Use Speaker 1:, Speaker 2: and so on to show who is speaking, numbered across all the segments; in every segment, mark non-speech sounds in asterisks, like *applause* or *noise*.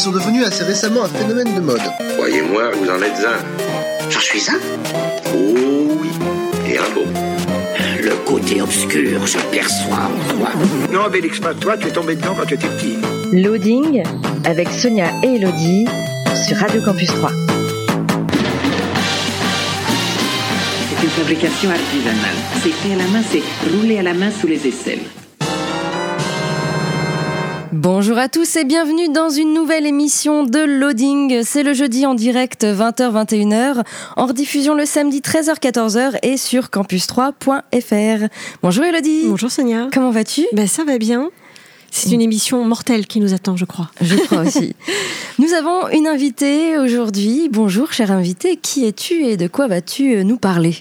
Speaker 1: et sont devenus assez récemment un phénomène de mode.
Speaker 2: Croyez-moi, vous en êtes un.
Speaker 3: J'en suis un
Speaker 2: Oh oui, et un beau.
Speaker 3: Le côté obscur se perçoit en toi.
Speaker 4: Non, Bélix, pas toi, tu es tombé dedans quand tu étais petit.
Speaker 5: Loading avec Sonia et Elodie sur Radio Campus 3.
Speaker 6: C'est une fabrication artisanale. C'est fait à la main, c'est roulé à la main sous les aisselles.
Speaker 7: Bonjour à tous et bienvenue dans une nouvelle émission de Loading. C'est le jeudi en direct 20h-21h, en rediffusion le samedi 13h-14h et sur campus3.fr. Bonjour Elodie.
Speaker 8: Bonjour Sonia.
Speaker 7: Comment vas-tu?
Speaker 8: Ben ça va bien. C'est une émission mortelle qui nous attend, je crois.
Speaker 7: Je crois aussi. *laughs* Nous avons une invitée aujourd'hui. Bonjour, chère invitée. Qui es-tu et de quoi vas-tu nous parler?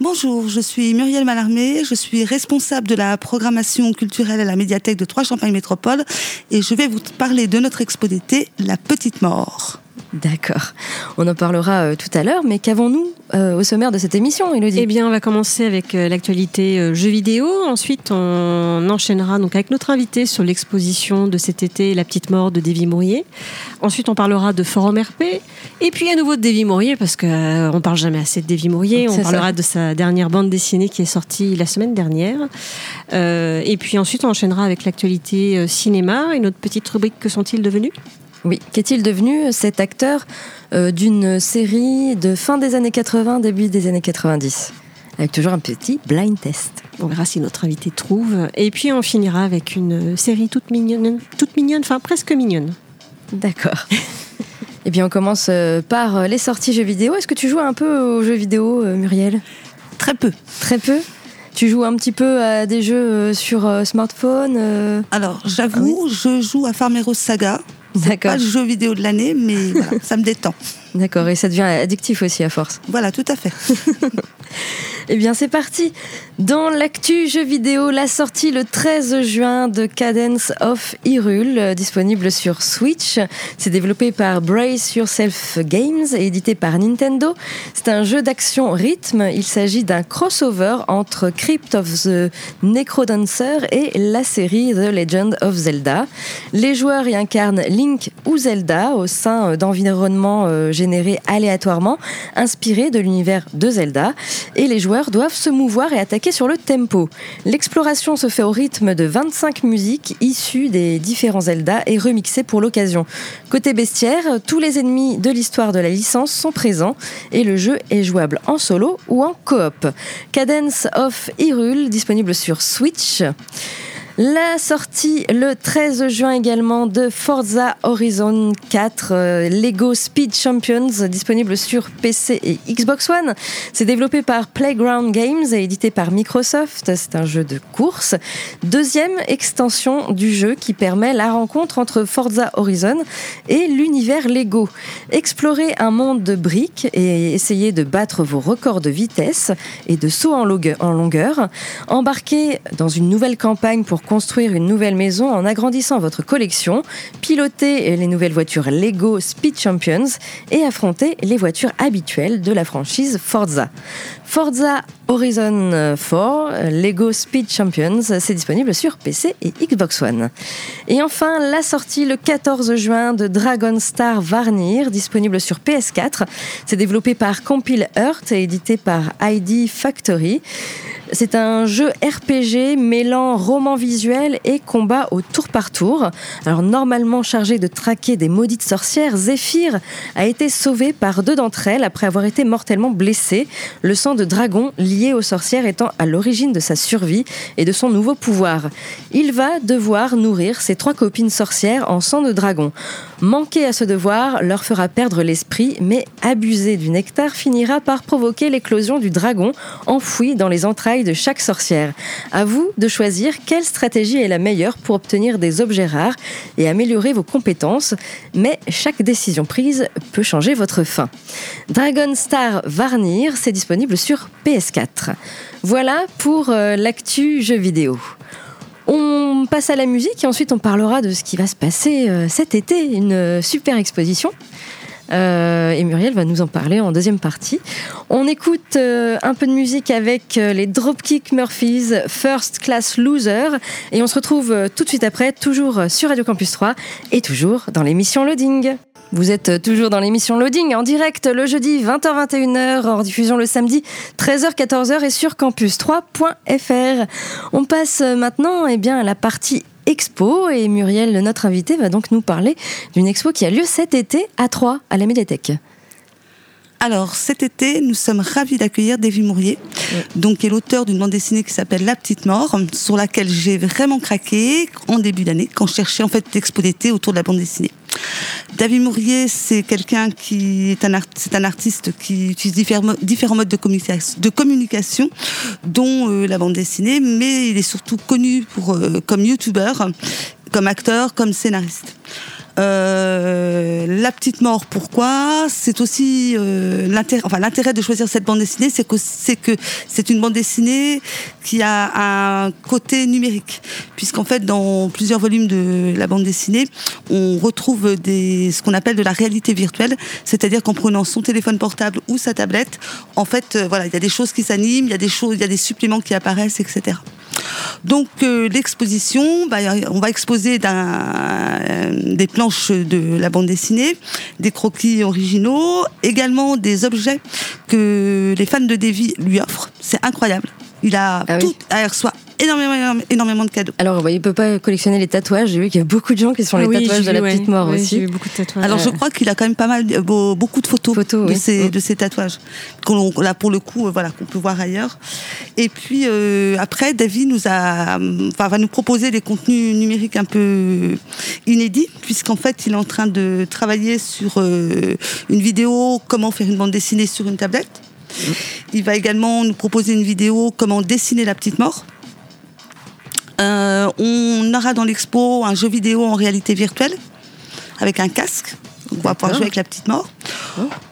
Speaker 9: Bonjour, je suis Muriel Malarmé, je suis responsable de la programmation culturelle à la médiathèque de Trois-Champagne Métropole et je vais vous parler de notre expo d'été, La Petite Mort.
Speaker 7: D'accord. On en parlera euh, tout à l'heure, mais qu'avons-nous euh, au sommaire de cette émission, Elodie
Speaker 8: Eh bien, on va commencer avec euh, l'actualité jeux vidéo. Ensuite, on enchaînera donc avec notre invité sur l'exposition de cet été, La Petite Mort de Davy Mourier. Ensuite, on parlera de Forum RP. Et puis, à nouveau de Davy Mourier, parce qu'on on parle jamais assez de Davy Mourier. On parlera
Speaker 7: ça.
Speaker 8: de sa dernière bande dessinée qui est sortie la semaine dernière. Et puis ensuite, on enchaînera avec l'actualité cinéma et notre petite rubrique Que sont-ils devenus?
Speaker 7: Oui. Qu'est-il devenu cet acteur euh, d'une série de fin des années 80, début des années 90 Avec toujours un petit blind test.
Speaker 8: On verra si notre invité trouve. Et puis on finira avec une série toute mignonne, toute mignonne, enfin presque mignonne.
Speaker 7: D'accord. *laughs* Eh bien, on commence euh, par euh, les sorties jeux vidéo. Est-ce que tu joues un peu aux jeux vidéo, Muriel?
Speaker 9: Très peu.
Speaker 7: Très peu? Tu joues un petit peu à des jeux sur smartphone euh,
Speaker 9: Alors, j'avoue, je joue à Farmeros Saga.
Speaker 7: D'accord.
Speaker 9: Pas le jeu vidéo de l'année, mais voilà, *laughs* ça me détend.
Speaker 7: D'accord, et ça devient addictif aussi à force.
Speaker 9: Voilà, tout à fait. *laughs* *laughs*
Speaker 7: Eh bien, c'est parti. Dans l'actu jeux vidéo, la sortie le 13 juin de Cadence of Hyrule, euh, disponible sur Switch. C'est développé par Brace Yourself Games et édité par Nintendo. C'est un jeu d'action rythme. Il s'agit d'un crossover entre Crypt of the Necrodancer et la série The Legend of Zelda. Les joueurs y incarnent Link ou Zelda au sein euh, d'environnements euh, générés aléatoirement, inspirés de l'univers de Zelda. Et les joueurs doivent se mouvoir et attaquer sur le tempo. L'exploration se fait au rythme de 25 musiques issues des différents Zelda et remixées pour l'occasion. Côté bestiaire, tous les ennemis de l'histoire de la licence sont présents et le jeu est jouable en solo ou en coop. Cadence of Hyrule, disponible sur Switch. La sortie le 13 juin également de Forza Horizon 4 euh, Lego Speed Champions disponible sur PC et Xbox One. C'est développé par Playground Games et édité par Microsoft. C'est un jeu de course. Deuxième extension du jeu qui permet la rencontre entre Forza Horizon et l'univers Lego. Explorez un monde de briques et essayez de battre vos records de vitesse et de saut en longue- en longueur. Embarquez dans une nouvelle campagne pour construire une nouvelle maison en agrandissant votre collection, pilotez les nouvelles voitures Lego Speed Champions et affrontez les voitures habituelles de la franchise Forza. Forza Horizon 4 Lego Speed Champions, c'est disponible sur PC et Xbox One. Et enfin, la sortie le 14 juin de Dragon Star Varnir, disponible sur PS4. C'est développé par Compile Earth et édité par ID Factory. C'est un jeu RPG mêlant roman visuel et combat au tour par tour. Alors normalement chargé de traquer des maudites sorcières, Zephyr a été sauvé par deux d'entre elles après avoir été mortellement blessé. Le sang de dragon lié aux sorcières étant à l'origine de sa survie et de son nouveau pouvoir. Il va devoir nourrir ses trois copines sorcières en sang de dragon. Manquer à ce devoir leur fera perdre l'esprit, mais abuser du nectar finira par provoquer l'éclosion du dragon enfoui dans les entrailles de chaque sorcière. À vous de choisir quelle stratégie est la meilleure pour obtenir des objets rares et améliorer vos compétences, mais chaque décision prise peut changer votre fin. Dragon Star Varnir, c'est disponible sur PS4. Voilà pour euh, l'actu jeu vidéo. On passe à la musique et ensuite on parlera de ce qui va se passer euh, cet été, une euh, super exposition Euh, et Muriel va nous en parler en deuxième partie. On écoute euh, un peu de musique avec euh, les Dropkick Murphys, First Class Loser. Et on se retrouve tout de suite après, toujours sur Radio Campus 3 et toujours dans l'émission Loading. Vous êtes toujours dans l'émission Loading en direct le jeudi 20h-21h, en diffusion le samedi 13h-14h et sur campus3.fr. On passe maintenant eh bien, à la partie expo et Muriel, notre invitée, va donc nous parler d'une expo qui a lieu cet été à Troyes, à la médiathèque.
Speaker 9: Alors cet été, nous sommes ravis d'accueillir Davy Mourier, donc qui est l'auteur d'une bande dessinée qui s'appelle La Petite Mort, sur laquelle j'ai vraiment craqué en début d'année quand je cherchais en fait l'expo d'été autour de la bande dessinée. David Mourier, c'est quelqu'un qui est un, artiste qui utilise différents, modes de communication, dont euh, la bande dessinée, mais il est surtout connu euh, comme youtubeur, comme acteur, comme scénariste. Euh, la petite mort, pourquoi? C'est aussi euh, l'intérêt, enfin l'intérêt de choisir cette bande dessinée, c'est que c'est que c'est une bande dessinée qui a un côté numérique, puisqu'en fait dans plusieurs volumes de la bande dessinée, on retrouve des ce qu'on appelle de la réalité virtuelle, c'est-à-dire qu'en prenant son téléphone portable ou sa tablette, en fait, euh, voilà, il y a des choses qui s'animent, il y a des choses, il y a des suppléments qui apparaissent, etc. Donc euh, l'exposition, bah, on va exposer des planches de la bande dessinée, des croquis originaux, également des objets que les fans de Davy lui offrent. C'est incroyable. Il a
Speaker 7: Ah oui.
Speaker 9: tout, il reçoit énormément, énormément, de cadeaux.
Speaker 7: Alors, bah, il peut pas collectionner les tatouages. J'ai vu qu'il y a beaucoup de gens qui sont les
Speaker 8: Ah oui,
Speaker 7: tatouages de la petite mort aussi.
Speaker 8: J'ai vu beaucoup de tatouages.
Speaker 9: Alors je crois qu'il a quand même pas mal, beau- beaucoup de photos,
Speaker 7: Photos,
Speaker 9: de,
Speaker 7: oui.
Speaker 9: de ces tatouages, qu'on là pour le coup, euh, voilà, qu'on peut voir ailleurs. Et puis euh, après, David nous a, enfin, va nous proposer des contenus numériques un peu inédits, puisqu'en fait, il est en train de travailler sur euh, une vidéo comment faire une bande dessinée sur une tablette. Il va également nous proposer une vidéo comment dessiner la petite mort. Euh, on aura dans l'expo un jeu vidéo en réalité virtuelle avec un casque. On va pouvoir jouer avec la petite mort.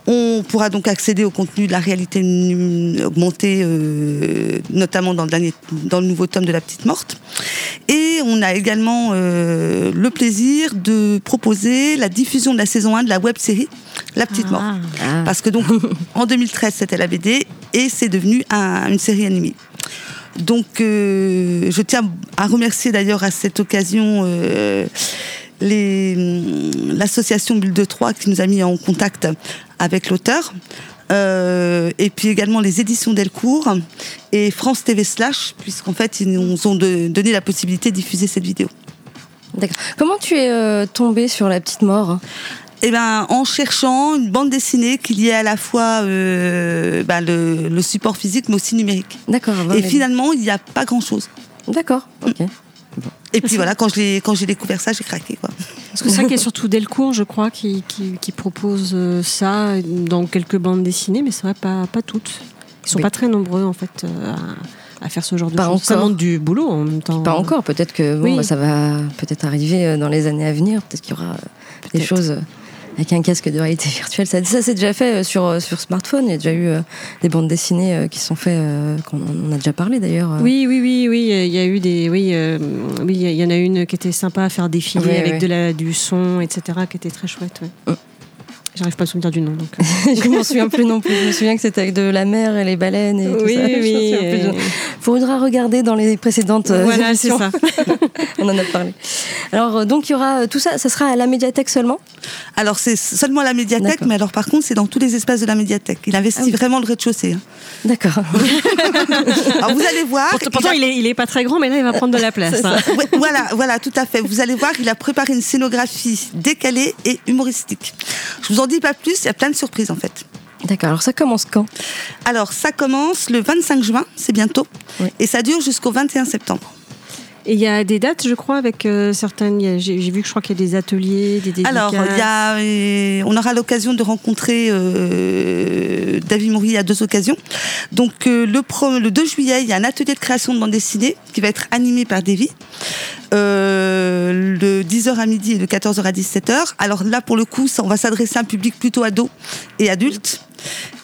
Speaker 9: On pourra donc accéder au contenu de la réalité augmentée, euh, notamment dans le, dernier, dans le nouveau tome de la petite morte. Et on a également euh, le plaisir de proposer la diffusion de la saison 1 de la web série La petite mort.
Speaker 7: Ah.
Speaker 9: Parce que donc *laughs* en 2013 c'était la BD et c'est devenu un- une série animée. Donc euh, je tiens à remercier d'ailleurs à cette occasion l'association Bulle de Troyes qui nous a mis en contact avec l'auteur. Euh, et puis également les éditions Delcourt et France TV Slash, puisqu'en fait ils nous ont de- donné la possibilité de diffuser cette vidéo.
Speaker 7: D'accord. Comment tu es euh, tombée sur la petite mort
Speaker 9: Eh ben, en cherchant une bande dessinée qui liait à la fois euh, bah, le, le support physique mais aussi numérique.
Speaker 7: D'accord.
Speaker 9: Et finalement, il n'y a pas grand-chose.
Speaker 7: D'accord. Ok.
Speaker 9: Et puis voilà, quand j'ai découvert ça, j'ai craqué. Quoi.
Speaker 8: Parce que ça qui est surtout Delcourt, je crois, qui, qui, qui propose euh, ça dans quelques bandes dessinées, mais c'est vrai, pas, pas toutes. Ils sont
Speaker 7: Mais-
Speaker 8: pas très nombreux, en fait, euh, à, à faire ce genre de
Speaker 7: Pas
Speaker 8: choses. Ça demande du boulot en même temps.
Speaker 7: Pas encore. Peut-être que bon,
Speaker 8: Oui.
Speaker 7: bah, ça va peut-être arriver euh, dans les années à venir. Peut-être qu'il y aura des choses. Avec un casque de réalité virtuelle. Ça, ça c'est déjà fait euh, sur, euh, sur smartphone. Il y a déjà eu euh, des bandes dessinées euh, qui sont faites, euh, qu'on on a déjà parlé d'ailleurs.
Speaker 8: Oui, oui, oui, oui. Il y a eu des, oui, oui, il y en a une qui était sympa à faire défiler
Speaker 7: Oui,
Speaker 8: avec
Speaker 7: oui.
Speaker 8: de la, du son, etc., qui était très chouette. ouais. J'arrive pas à me souvenir du nom. Donc. euh. *laughs*
Speaker 7: je m'en souviens plus non plus. Je me souviens que c'était avec de la mer et les baleines et tout
Speaker 8: oui,
Speaker 7: ça. Je m'en
Speaker 8: oui.
Speaker 7: nom. Faudra regarder dans les précédentes euh,
Speaker 8: Voilà, c'est ça. *laughs*
Speaker 7: On en a parlé. Alors euh, donc il y aura tout ça. Ça sera à la médiathèque seulement?
Speaker 9: Alors c'est seulement la médiathèque,
Speaker 7: D'accord.
Speaker 9: mais alors par contre, c'est dans tous les espaces de la médiathèque. Il investit
Speaker 7: Ah oui.
Speaker 9: vraiment le rez-de-chaussée. hein.
Speaker 7: D'accord. *laughs*
Speaker 9: Alors vous allez voir.
Speaker 8: Pourtant, pourtant, il est, il est pas très grand, mais là, il va prendre de la place. hein.
Speaker 9: Ouais, voilà, voilà, tout à fait. Vous allez voir, il a préparé une scénographie décalée et humoristique. Je vous en dis pas plus, il y a plein de surprises en fait.
Speaker 7: D'accord. Alors ça commence quand?
Speaker 9: Alors ça commence le 25 juin, c'est bientôt,
Speaker 7: Oui.
Speaker 9: et ça dure jusqu'au 21 septembre.
Speaker 8: Et il y a des dates, je crois, avec euh, certaines. J'ai vu que je crois qu'il y a des ateliers, des dédicaces.
Speaker 9: Alors, euh, on aura l'occasion de rencontrer euh, David Moury à deux occasions. Donc, euh, le, pro- le 2 juillet, il y a un atelier de création de bande dessinée qui va être animé par Davy. Euh, le 10h à midi et de 14h à 17h. Alors là, pour le coup, on va s'adresser à un public plutôt ado et adulte.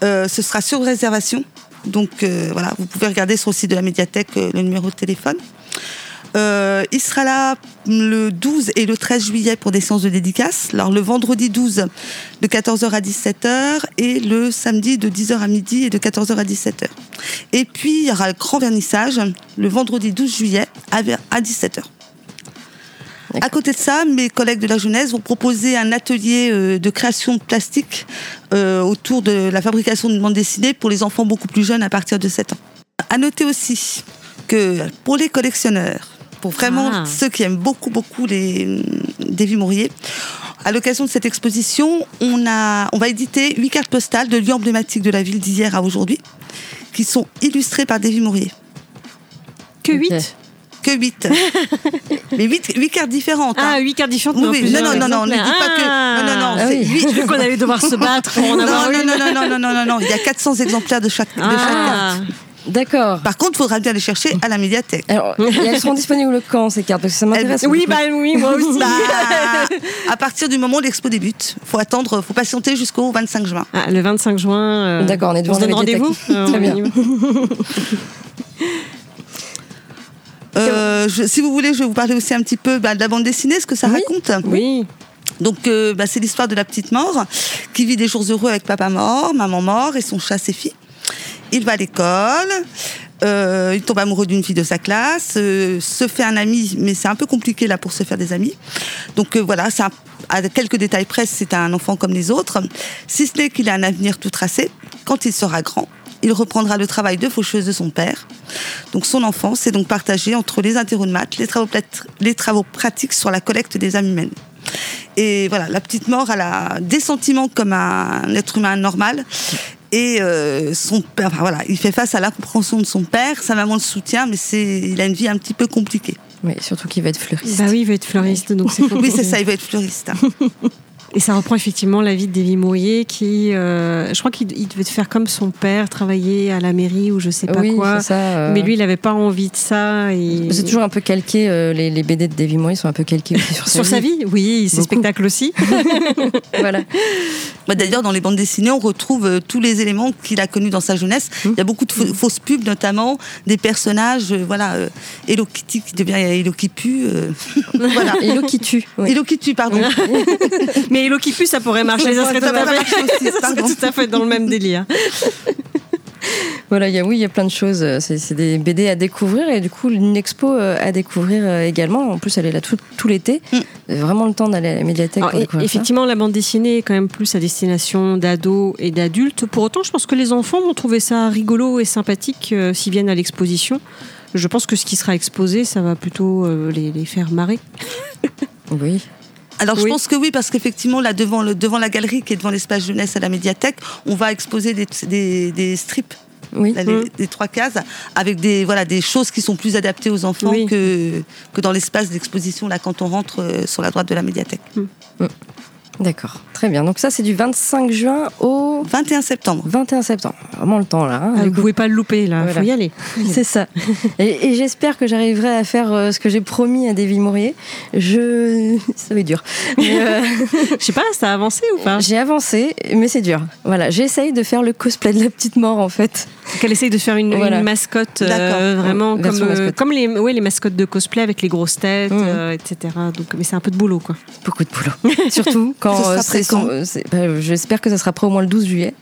Speaker 9: Euh, ce sera sur réservation. Donc euh, voilà, vous pouvez regarder sur le site de la médiathèque euh, le numéro de téléphone. Euh, il sera là le 12 et le 13 juillet pour des séances de dédicace. Alors le vendredi 12 de 14h à 17h et le samedi de 10h à midi et de 14h à 17h. Et puis il y aura le grand vernissage le vendredi 12 juillet à ver- à 17h. À côté de ça, mes collègues de la jeunesse vont proposer un atelier euh, de création de plastique euh, autour de la fabrication de bandes dessinées pour les enfants beaucoup plus jeunes à partir de 7 ans. À noter aussi que pour les collectionneurs, pour vraiment
Speaker 8: Ah.
Speaker 9: ceux qui aiment beaucoup beaucoup les Davy Mourier, à l'occasion de cette exposition, on a, on va éditer huit cartes postales de lieux emblématiques de la ville d'hier à aujourd'hui, qui sont illustrées par Davy Mourier.
Speaker 8: Que. 8
Speaker 9: Que 8 Mais 8, huit cartes différentes. hein.
Speaker 8: Ah, 8 cartes différentes.
Speaker 9: Oui, oui, non, non, non, non, ne dis pas que. Non, non, non,
Speaker 8: Ah.
Speaker 9: c'est
Speaker 7: oui.
Speaker 9: huit-
Speaker 8: qu'on allait devoir se battre pour en
Speaker 9: Non,
Speaker 8: avoir
Speaker 9: non,
Speaker 8: une.
Speaker 9: non, non, non, non, non, non, non, il y a 400 exemplaires de chaque, de chaque
Speaker 8: Ah.
Speaker 9: carte.
Speaker 7: D'accord.
Speaker 9: Par contre, il faudra bien les chercher à la médiathèque.
Speaker 7: Alors, elles seront disponibles quand ces cartes? Parce que ça m'intéresse.
Speaker 8: Oui, bah oui, moi aussi.
Speaker 9: Bah, à partir du moment où l'expo débute, faut attendre, faut patienter jusqu'au 25 juin.
Speaker 8: Ah, le 25 juin. euh,
Speaker 7: D'accord, on est devant
Speaker 8: se
Speaker 7: la
Speaker 8: donne rendez-vous
Speaker 7: médiathèque. *laughs* Très
Speaker 8: Euh,
Speaker 7: bien.
Speaker 8: on.
Speaker 9: Euh, je- si vous voulez, je vais vous parler aussi un petit peu bah, de la bande dessinée, ce que ça
Speaker 7: Oui.
Speaker 9: raconte.
Speaker 8: Oui.
Speaker 9: Donc, euh, bah, c'est l'histoire de la petite mort qui vit des jours heureux avec papa mort, maman mort et son chat Séphie. Il va à l'école, euh, il tombe amoureux d'une fille de sa classe, euh, se fait un ami, mais c'est un peu compliqué là pour se faire des amis. Donc euh, voilà, à quelques détails près, c'est un enfant comme les autres. Si ce n'est qu'il a un avenir tout tracé, quand il sera grand, il reprendra le travail de faucheuse de son père. Donc son enfance est donc partagée entre les interros de maths, les travaux, les travaux pratiques sur la collecte des âmes humaines. Et voilà, la petite mort, elle a des sentiments comme un être humain normal. Et euh, son père, enfin, voilà, il fait face à l'incompréhension de son père. Sa maman le soutient, mais c'est, il a une vie un petit peu compliquée.
Speaker 7: Oui, surtout qu'il va être fleuriste.
Speaker 8: Bah oui, il veut être fleuriste, donc c'est *laughs*
Speaker 9: Oui, c'est ça, il veut être fleuriste. hein. *laughs*
Speaker 8: Et ça reprend effectivement la vie de Davy Mourier qui, euh, je crois qu'il il devait faire comme son père, travailler à la mairie ou je sais pas
Speaker 7: oui,
Speaker 8: quoi.
Speaker 7: c'est ça. euh,
Speaker 8: Mais lui, il n'avait pas envie de ça. Et...
Speaker 7: C'est toujours un peu calqué, euh, les, les BD de Davy Mourier sont un peu calqués aussi sur, *laughs*
Speaker 8: Sur sa vie, oui, ses spectacles aussi. *laughs* *laughs*
Speaker 7: voilà.
Speaker 9: Bah, D'ailleurs, dans les bandes dessinées, on retrouve euh, tous les éléments qu'il a connus dans sa jeunesse. Il y a beaucoup de fa- fausses pubs, notamment des personnages, euh, voilà, euh, Hello Kitty qui devient Hello qui pue. euh, voilà.
Speaker 7: Hello qui tue. oui.
Speaker 9: Hello qui tue, pardon.
Speaker 8: Mais Hello qui pue, ça pourrait marcher. Ça serait, tout à, fait...
Speaker 9: marcher aussi, *laughs*
Speaker 8: ça serait
Speaker 9: pardon.
Speaker 8: tout à fait dans le même délire. *laughs*
Speaker 7: Voilà, il y a, oui, il y a plein de choses. euh, C'est des BD à découvrir et du coup, une expo euh, à découvrir euh, également. En plus, elle est là tout, tout l'été.
Speaker 9: Mm.
Speaker 7: Vraiment le temps d'aller à la médiathèque
Speaker 8: Alors,
Speaker 7: pour
Speaker 8: et-
Speaker 7: découvrir ça.
Speaker 8: effectivement, la bande dessinée est quand même plus à destination d'ados et d'adultes. Pour autant, je pense que les enfants vont trouver ça rigolo et sympathique euh, s'ils viennent à l'exposition. Je pense que ce qui sera exposé, ça va plutôt euh, les, les faire marrer.
Speaker 7: Oui.
Speaker 9: Alors je pense que oui, parce qu'effectivement, là, devant, le, devant la galerie qui est devant l'espace jeunesse à la médiathèque, on va exposer des, des, des strips,
Speaker 7: Oui.
Speaker 9: là, les-
Speaker 8: Mm.
Speaker 9: des trois cases, avec des, voilà, des choses qui sont plus adaptées aux enfants
Speaker 8: Oui.
Speaker 9: que, que dans l'espace d'exposition, là, quand on rentre euh, sur la droite de la médiathèque.
Speaker 7: D'accord. Très bien. Donc ça, c'est du 25 juin au
Speaker 9: 21 septembre.
Speaker 7: 21 septembre. Vraiment le temps là. hein,
Speaker 8: Ah, vous
Speaker 7: coup.
Speaker 8: pouvez pas le louper, là.
Speaker 7: Voilà.
Speaker 8: faut y aller. *laughs*
Speaker 7: C'est ça. Et, et j'espère que j'arriverai à faire euh, ce que j'ai promis à Davy Mourier. Je, *laughs* ça va être dur. Mais, euh, *laughs*
Speaker 8: Je sais pas, ça a avancé ou pas?
Speaker 7: J'ai avancé, mais c'est dur. Voilà, j'essaye de faire le cosplay de la petite mort en fait.
Speaker 8: Qu'elle essaye de faire une,
Speaker 7: Voilà.
Speaker 8: une mascotte euh, vraiment comme, euh,
Speaker 7: mascotte.
Speaker 8: comme les, ouais, les mascottes de cosplay avec les grosses têtes,
Speaker 7: Mhm.
Speaker 8: euh, etc. Donc, mais c'est un peu de boulot, quoi.
Speaker 7: Beaucoup de boulot. *laughs* Surtout *laughs* quand
Speaker 9: Ce sera
Speaker 7: bah, J'espère que ça sera prêt au moins le 12 juillet.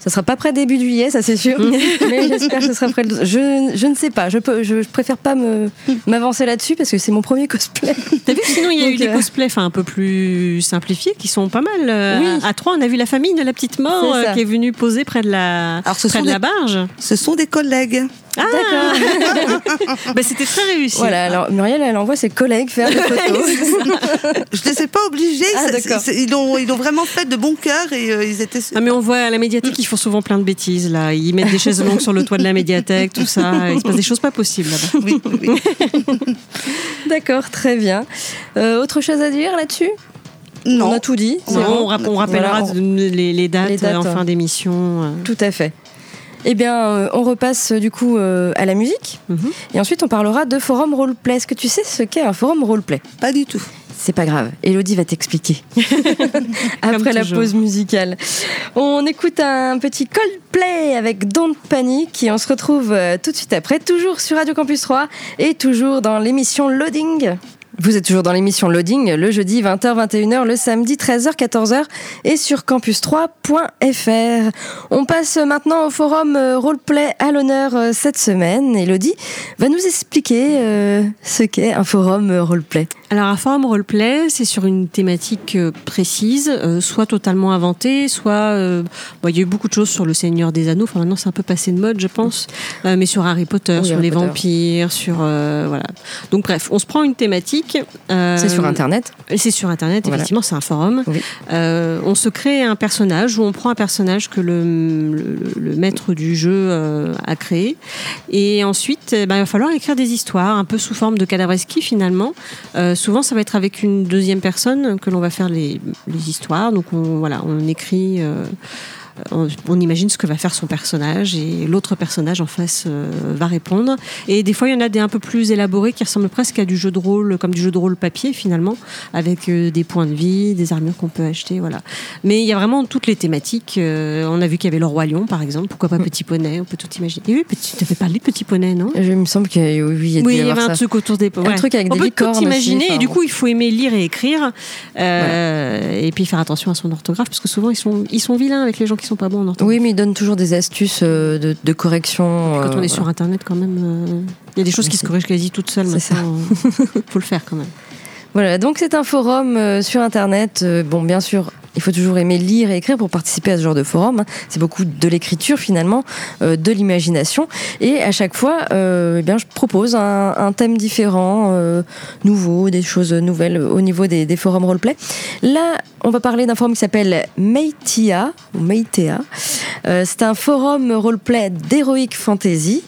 Speaker 7: Ça sera pas prêt début juillet, ça c'est sûr. *laughs* mais j'espère que ça sera prêt le 12. Je, je ne sais pas. Je, peux, je, je préfère pas me m'avancer là-dessus parce que c'est mon premier cosplay.
Speaker 8: T'as vu sinon il y a
Speaker 7: Donc,
Speaker 8: eu des cosplays un peu plus simplifiés qui sont pas mal.
Speaker 7: Oui.
Speaker 8: À, trois, on a vu la famille de la petite mort qui est venue poser près de la,
Speaker 9: Alors,
Speaker 8: près de
Speaker 9: des-
Speaker 8: la barge.
Speaker 9: Ce sont des collègues.
Speaker 8: Ah
Speaker 7: D'accord. *laughs*
Speaker 8: Bah, C'était très réussi.
Speaker 7: Voilà, alors Muriel, elle envoie ses collègues faire des *laughs* photos.
Speaker 9: Je ne les ai pas obligés.
Speaker 7: Ah,
Speaker 9: ils l'ont ils l'ont vraiment fait de bon cœur et euh, ils étaient.
Speaker 8: Ah, mais on voit à la médiathèque, ils font souvent plein de bêtises là. Ils mettent des chaises longues sur le toit de la médiathèque, tout ça. Il se passe des choses pas possibles là-bas.
Speaker 9: Oui, oui. *laughs*
Speaker 7: D'accord, très bien. Euh, autre chose à dire là-dessus?
Speaker 9: Non.
Speaker 7: On a tout dit. c'est
Speaker 8: Non,
Speaker 7: bon
Speaker 8: on, rap- on rappellera
Speaker 7: Voilà, on-
Speaker 8: de- les, les dates,
Speaker 7: Les dates,
Speaker 8: euh, en fin d'émission. euh.
Speaker 7: Tout à fait. Eh bien, euh, on repasse euh, du coup euh, à la musique.
Speaker 8: Mhm.
Speaker 7: Et ensuite, on parlera de forum roleplay. Est-ce que tu sais ce qu'est un forum roleplay?
Speaker 9: Pas du tout.
Speaker 7: C'est pas grave, Elodie va t'expliquer. *laughs* Après la pause musicale. On écoute un petit Coldplay avec Don't Panic et on se retrouve tout de suite après, toujours sur Radio Campus 3 et toujours dans l'émission Loading. Vous êtes toujours dans l'émission Loading, le jeudi 20h, 21h, le samedi 13h, 14h et sur campus3.fr. On passe maintenant au forum euh, Roleplay à l'honneur euh, cette semaine. Elodie va nous expliquer euh, ce qu'est un forum Roleplay.
Speaker 8: Alors un forum roleplay, c'est sur une thématique euh, précise, euh, soit totalement inventée, soit euh, bon, il y a eu beaucoup de choses sur le Seigneur des Anneaux. Enfin maintenant c'est un peu passé de mode, je pense, Euh, mais sur Harry Potter,
Speaker 7: Oui,
Speaker 8: sur
Speaker 7: Harry
Speaker 8: les
Speaker 7: Potter.
Speaker 8: vampires, sur voilà. Donc bref, on se prend une thématique.
Speaker 7: C'est sur Internet.
Speaker 8: Et c'est sur Internet,
Speaker 7: Voilà.
Speaker 8: effectivement, c'est un forum.
Speaker 7: Oui.
Speaker 8: On se crée un personnage ou on prend un personnage que le, le- le maître du jeu a créé. Et ensuite, eh ben, il va falloir écrire des histoires, un peu sous forme de cadavreski finalement. Euh, souvent, ça va être avec une deuxième personne que l'on va faire les, histoires. Donc, on, voilà, on écrit. Euh, on, on imagine ce que va faire son personnage et l'autre personnage en face euh, va répondre. Et des fois, il y en a des un peu plus élaborés qui ressemblent presque à du jeu de rôle, comme du jeu de rôle papier finalement, avec euh, des points de vie, des armures qu'on peut acheter, voilà. Mais il y a vraiment toutes les thématiques. On a vu qu'il y avait le roi lion, par exemple. Pourquoi pas Petit Poney On peut tout imaginer. Et oui, tu avais parlé de Petit Poney, non?
Speaker 7: Je, il me semble qu'il y a, oui, il y
Speaker 8: oui,
Speaker 7: y
Speaker 8: y avait un truc autour des
Speaker 7: Un truc avec
Speaker 8: On
Speaker 7: des
Speaker 8: peut tout imaginer
Speaker 7: aussi,
Speaker 8: et du coup il faut aimer lire et écrire euh, et puis faire attention à son orthographe parce que souvent ils sont ils sont vilains avec les gens qui sont pas bons en.
Speaker 7: Oui, mais il donne toujours des astuces euh, de, de correction.
Speaker 8: Quand on
Speaker 7: euh,
Speaker 8: est sur internet quand même, euh, il y a des choses qui se corrigent quasi toutes seules euh, *laughs* faut le faire quand même.
Speaker 7: Voilà, donc c'est un forum euh, sur Internet. Euh, bon, bien sûr, il faut toujours aimer lire et écrire pour participer à ce genre de forum. hein. C'est beaucoup de l'écriture finalement, euh, de l'imagination. Et à chaque fois, euh, eh je propose un, thème différent, euh, nouveau, des choses nouvelles au niveau des, forums roleplay. Là, on va parler d'un forum qui s'appelle Meitia, ou Meitea. C'est un forum roleplay d'Heroic Fantasy.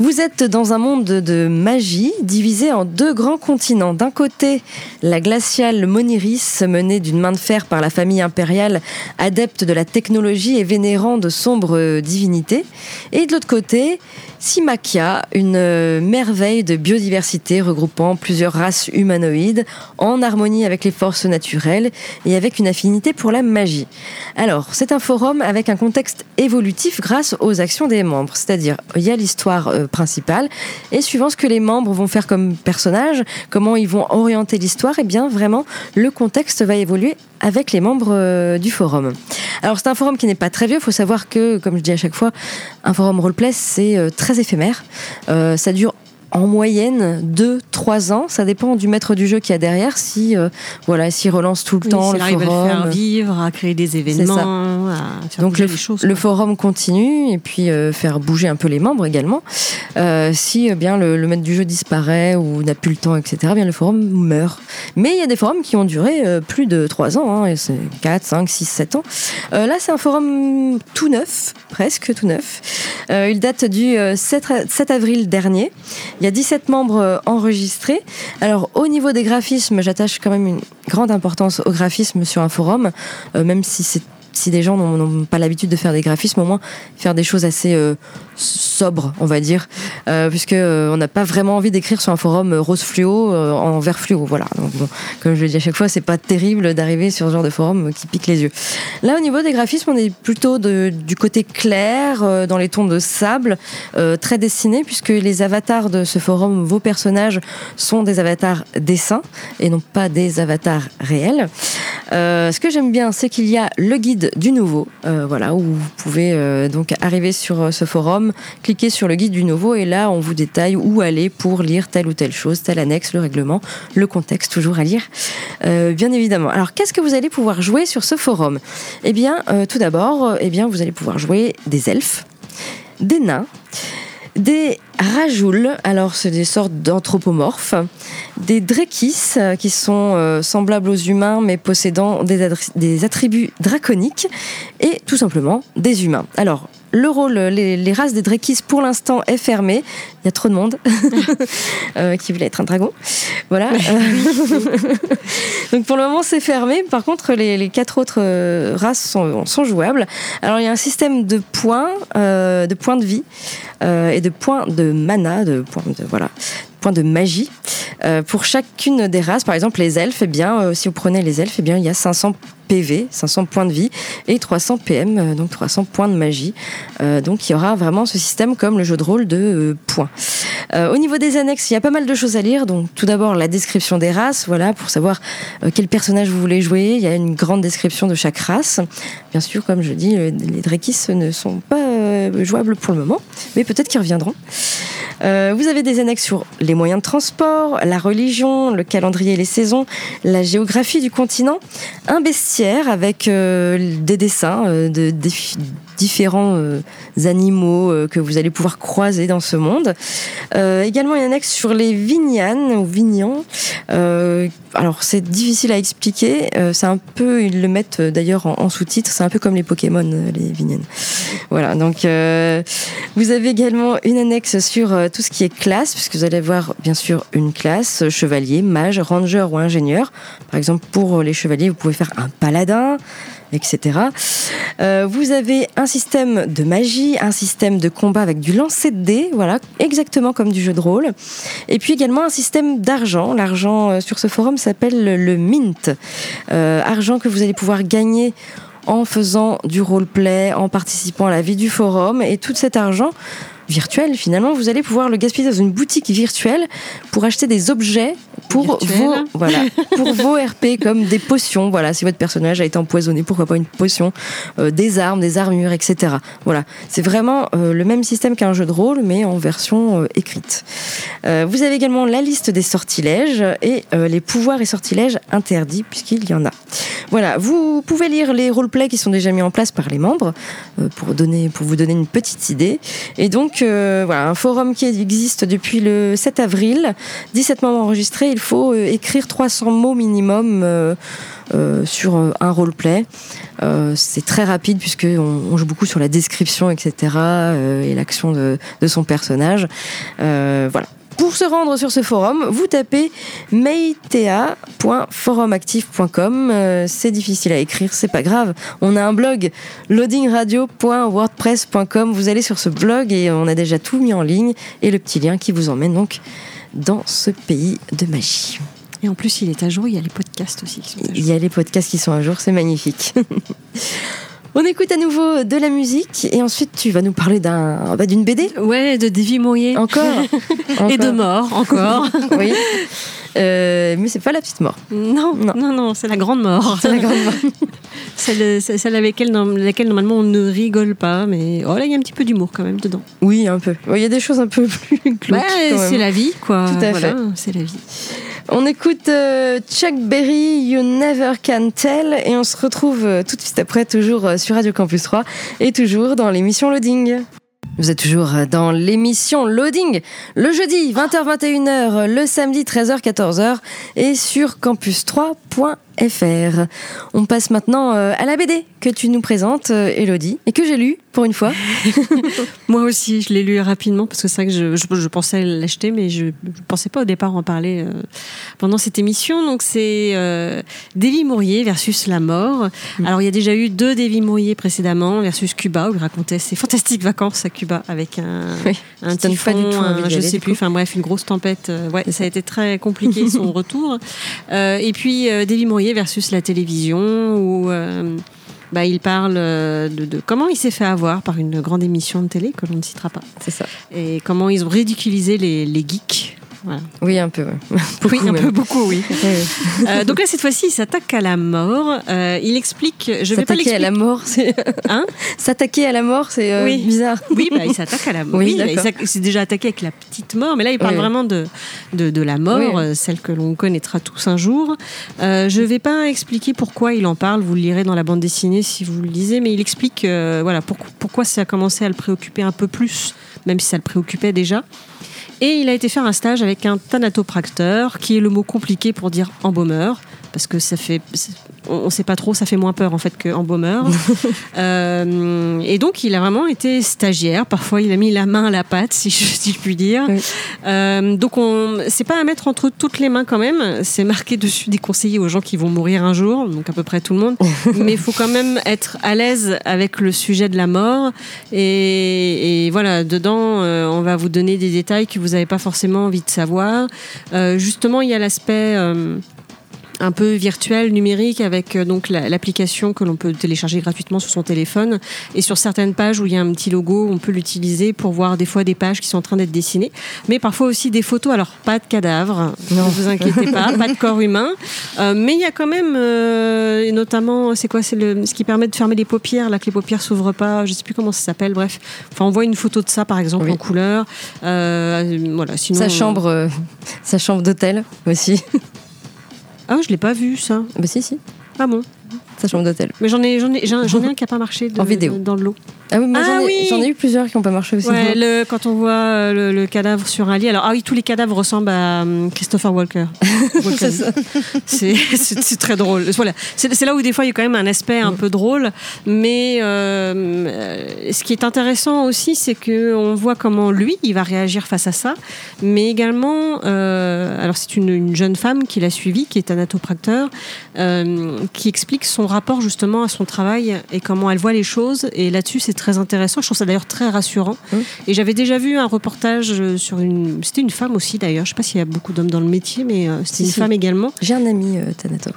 Speaker 7: Vous êtes dans un monde de magie divisé en deux grands continents. D'un côté, la glaciale Moniris, menée d'une main de fer par la famille impériale, adepte de la technologie et vénérant de sombres divinités. Et de l'autre côté, Simakia, une euh, merveille de biodiversité regroupant plusieurs races humanoïdes, en harmonie avec les forces naturelles et avec une affinité pour la magie. Alors, c'est un forum avec un contexte évolutif grâce aux actions des membres, c'est-à-dire il y a l'histoire euh, principale et suivant ce que les membres vont faire comme personnage, comment ils vont orienter l'histoire, et bien vraiment le contexte va évoluer avec les membres euh, du forum. Alors c'est un forum qui n'est pas très vieux, il faut savoir que, comme je dis à chaque fois, un forum roleplay c'est euh, très éphémère. Euh, ça dure en moyenne 2-3 ans, ça dépend du maître du jeu qui y a derrière, si euh, voilà, s'il relance tout le temps
Speaker 8: Oui,
Speaker 7: le
Speaker 8: s'il arrive à
Speaker 7: forum.
Speaker 8: le faire vivre, à créer des événements, à faire
Speaker 7: Donc le,
Speaker 8: les choses.
Speaker 7: le forum continue et puis euh, faire bouger un peu les membres également. Euh, si euh, bien le, le maître du jeu disparaît ou n'a plus le temps, etc., bien le forum meurt. Mais il y a des forums qui ont duré euh, plus de 3 ans, hein, et c'est 4, 5, 6, 7 ans. Euh, là, c'est un forum tout neuf, presque tout neuf. Euh, il date du euh, 7, a- 7 avril dernier. Il y a 17 membres euh, enregistrés. Alors, au niveau des graphismes, j'attache quand même une grande importance au graphisme sur un forum, euh, même si c'est si des gens n'ont- pas l'habitude de faire des graphismes, au moins faire des choses assez euh, sobres, on va dire, euh, puisque euh, on n'a pas vraiment envie d'écrire sur un forum euh, rose fluo en vert fluo. Voilà. Comme je le dis à chaque fois, c'est pas terrible d'arriver sur ce genre de forum qui pique les yeux. Là, au niveau des graphismes, on est plutôt du côté clair, dans les tons de sable, très dessiné, puisque les avatars de ce forum, vos personnages, sont des avatars dessins et non pas des avatars réels. Ce que j'aime bien, c'est qu'il y a le guide du nouveau, euh, voilà, où vous pouvez euh, donc arriver sur euh, ce forum, cliquer sur le guide du nouveau, et là, on vous détaille où aller pour lire telle ou telle chose, telle annexe, le règlement, le contexte, toujours à lire, bien évidemment. Alors, qu'est-ce que vous allez pouvoir jouer sur ce forum? Eh bien, tout d'abord, eh bien, vous allez pouvoir jouer des elfes, des nains, des rajouls, alors c'est des sortes d'anthropomorphes, des drekis euh, qui sont euh, semblables aux humains mais possédant des attributs draconiques et tout simplement des humains. Alors le rôle, les, les races des drekis pour l'instant est fermé. Il y a trop de monde *laughs* euh, qui voulait être un dragon. Voilà. Euh, *laughs* Donc pour le moment c'est fermé. Par contre les, les quatre autres euh, races sont, sont jouables. Alors il y a un système de points, euh, de points de vie euh, et de points de mana, de points de, voilà, points de magie. Euh, pour chacune des races, par exemple les elfes, eh bien, euh, si vous prenez les elfes, eh bien, il y a 500 PV, 500 points de vie et 300 PM, euh, donc 300 points de magie. Euh, donc il y aura vraiment ce système comme le jeu de rôle de euh, points. Euh, au niveau des annexes, il y a pas mal de choses à lire. Donc tout d'abord la description des races, voilà, pour savoir euh, quel personnage vous voulez jouer. Il y a une grande description de chaque race. Bien sûr, comme je dis, euh, les Drakis ne sont pas euh, jouables pour le moment, mais peut-être qu'ils reviendront. Euh, vous avez des annexes sur les moyens de transport, la religion, le calendrier et les saisons, la géographie du continent, un bestiaire avec euh, des dessins euh, de, différents animaux que vous allez pouvoir croiser dans ce monde. Également une annexe sur les vignanes ou vignans. Alors c'est difficile à expliquer. C'est un peu, ils le mettent d'ailleurs en, en sous-titre. C'est un peu comme les Pokémon, les vignanes. Voilà. Donc euh, vous avez également une annexe sur euh, tout ce qui est classe, puisque vous allez voir bien sûr une classe euh, chevalier, mage, ranger ou ingénieur. Par exemple, pour les chevaliers, vous pouvez faire un paladin etc. Vous avez un système de magie, un système de combat avec du lancer de dés, voilà, exactement comme du jeu de rôle. Et puis également un système d'argent. L'argent sur ce forum s'appelle le, mint. Argent que vous allez pouvoir gagner en faisant du roleplay, en participant à la vie du forum. Et tout cet argent virtuel, finalement, vous allez pouvoir le gaspiller dans une boutique virtuelle pour acheter des objets pour
Speaker 8: Virtuel.
Speaker 7: vos, voilà, *laughs* pour vos RP comme des potions. Voilà, si votre personnage a été empoisonné, pourquoi pas une potion, euh, des armes, des armures, etc. Voilà, c'est vraiment euh, le même système qu'un jeu de rôle, mais en version euh, écrite. Vous avez également la liste des sortilèges et les pouvoirs et sortilèges interdits, puisqu'il y en a. Voilà, vous pouvez lire les roleplays qui sont déjà mis en place par les membres pour, donner, pour vous donner une petite idée. Et donc, euh, voilà, un forum qui existe depuis le 7 avril, 17 membres enregistrés, il faut euh, écrire 300 mots minimum euh, sur un roleplay. C'est très rapide puisque on, joue beaucoup sur la description, etc. et l'action de, de son personnage. Voilà. Pour se rendre sur ce forum, vous tapez meitea.forumactif.com. Euh, c'est difficile à écrire, c'est pas grave. On a un blog loadingradio.wordpress.com. Vous allez sur ce blog et on a déjà tout mis en ligne et le petit lien qui vous emmène donc dans ce pays de magie.
Speaker 8: Et en plus, il est à jour, il y a les podcasts aussi qui sont à jour.
Speaker 7: Il y a les podcasts qui sont à jour, c'est magnifique. *laughs* On écoute à nouveau de la musique et ensuite tu vas nous parler d'un bah, d'une BD.
Speaker 8: Ouais, de Davy Mourier.
Speaker 7: Encore. *laughs*
Speaker 8: Et de mort, encore. *laughs*
Speaker 7: Oui. Euh, mais c'est pas la petite mort.
Speaker 8: non,
Speaker 7: Non.
Speaker 8: non, non, c'est la grande mort.
Speaker 7: C'est la grande mort. *laughs*
Speaker 8: Celle, avec laquelle, dans- laquelle normalement on ne rigole pas, mais oh là, il y a un petit peu d'humour quand même dedans.
Speaker 7: Oui, un peu. Il y a des choses un peu *laughs* plus glauques.
Speaker 8: Ouais,
Speaker 7: même.
Speaker 8: c'est la vie, quoi.
Speaker 7: Tout à
Speaker 8: Voilà,
Speaker 7: fait.
Speaker 8: C'est la vie.
Speaker 7: On écoute euh, Chuck Berry, You Never Can Tell, et on se retrouve euh, tout de suite après, toujours euh, sur Radio Campus 3, et toujours dans l'émission Loading. Vous êtes toujours euh, dans l'émission Loading, le jeudi 20h-21h, le samedi 13h-14h, et sur campus3.fr. On passe maintenant euh, à la BD que tu nous présentes, euh, Elodie, et que j'ai lu pour une fois. *laughs*
Speaker 8: Moi aussi, je l'ai lu rapidement parce que c'est vrai que je, je, je pensais l'acheter, mais je ne pensais pas au départ en parler euh, pendant cette émission. Donc c'est euh, Davy Mourier versus la mort. Alors il y a déjà eu deux Davy Mourier précédemment versus Cuba où il racontait ses fantastiques vacances à Cuba avec un,
Speaker 7: Oui,
Speaker 8: un
Speaker 7: pas
Speaker 8: typhon,
Speaker 7: du tout envie
Speaker 8: un-
Speaker 7: d'y
Speaker 8: je
Speaker 7: aller,
Speaker 8: sais plus. Enfin bref, une grosse tempête. euh, ouais, ça a été très compliqué *laughs* son retour. Euh, et puis euh, Davy Mourier versus la télévision où euh, bah, il parle euh, de, de comment il s'est fait avoir par une grande émission de télé que l'on ne citera pas
Speaker 7: C'est ça.
Speaker 8: et comment ils ont ridiculisé les, les geeks. Voilà.
Speaker 7: Oui, un peu. ouais. *laughs*
Speaker 8: oui,
Speaker 7: Beaucoup
Speaker 8: un
Speaker 7: même.
Speaker 8: peu beaucoup, oui. *laughs* Euh, donc là, cette fois-ci, il s'attaque à la mort. Euh, il explique. Je vais pas
Speaker 7: S'attaquer à la mort, c'est.
Speaker 8: Hein?
Speaker 7: S'attaquer à la mort, c'est euh,
Speaker 8: Oui.
Speaker 7: bizarre.
Speaker 8: Oui, bah, il *laughs* s'attaque à la mort.
Speaker 7: Oui,
Speaker 8: Oui, il s'est déjà attaqué avec la petite mort, mais là, il parle vraiment de, de, de la mort, celle que l'on connaîtra tous un jour. Je vais pas expliquer pourquoi il en parle, vous le lirez dans la bande dessinée si vous le lisez, mais il explique voilà, pour- pourquoi ça a commencé à le préoccuper un peu plus, même si ça le préoccupait déjà. Et il a été faire un stage avec un thanatopracteur, qui est le mot compliqué pour dire embaumeur. Parce que ça fait, on ne sait pas trop, ça fait moins peur en fait qu'Embaumeur. *laughs* euh, et donc il a vraiment été stagiaire. Parfois il a mis la main à la pâte, si je, si je puis dire.
Speaker 7: Oui.
Speaker 8: Euh, donc on, c'est pas à mettre entre toutes les mains quand même. C'est marqué dessus des conseillers aux gens qui vont mourir un jour, donc à peu près tout le monde. *laughs* Mais il faut quand même être à l'aise avec le sujet de la mort. Et, et voilà, dedans, euh, on va vous donner des détails que vous n'avez pas forcément envie de savoir. Justement, il y a l'aspect un peu virtuel, numérique, avec euh, donc la- l'application que l'on peut télécharger gratuitement sur son téléphone. Et sur certaines pages où il y a un petit logo, on peut l'utiliser pour voir des fois des pages qui sont en train d'être dessinées, mais parfois aussi des photos. Alors pas de cadavres, ne vous inquiétez pas, *laughs* pas de corps humain, Euh, mais il y a quand même, euh, notamment, c'est quoi, c'est ce qui permet de fermer les paupières, là que les paupières s'ouvrent pas. Je sais plus comment ça s'appelle. Bref, enfin on voit une photo de ça par exemple
Speaker 7: Oui.
Speaker 8: en couleur. Euh, voilà, sinon
Speaker 7: Sa chambre, sa chambre d'hôtel aussi. *laughs*
Speaker 8: Ah, je l'ai pas vu ça.
Speaker 7: bah si, si,
Speaker 8: Ah bon?
Speaker 7: Sa chambre d'hôtel.
Speaker 8: Mais j'en ai, j'en ai, j'en ai *laughs* un qui a pas marché de-
Speaker 7: En vidéo.
Speaker 8: dans de l'eau.
Speaker 7: Ah oui,
Speaker 8: Ah
Speaker 7: j'en ai,
Speaker 8: oui.
Speaker 7: j'en ai eu plusieurs qui n'ont pas marché aussi.
Speaker 8: Ouais, le- quand on voit euh, le, le cadavre sur un lit. Alors, ah oui, tous les cadavres ressemblent à hum, Christopher Walker. *laughs*
Speaker 7: C'est
Speaker 8: très drôle. Voilà. C'est c'est là où des fois il y a quand même un aspect un peu drôle, mais euh, euh, ce qui est intéressant aussi, c'est que on voit comment lui il va réagir face à ça, mais également, euh, alors c'est une, une jeune femme qui l'a suivi, qui est anatopracteur, euh, qui explique son rapport justement à son travail et comment elle voit les choses. Et là-dessus, c'est très intéressant. Je trouve ça d'ailleurs très rassurant.
Speaker 7: Mmh.
Speaker 8: Et j'avais déjà vu un reportage euh, sur une, c'était une femme aussi d'ailleurs. Je sais pas s'il y a beaucoup d'hommes dans le métier, mais euh, c'était
Speaker 7: Si,
Speaker 8: une
Speaker 7: si.
Speaker 8: femme également.
Speaker 7: J'ai un ami euh.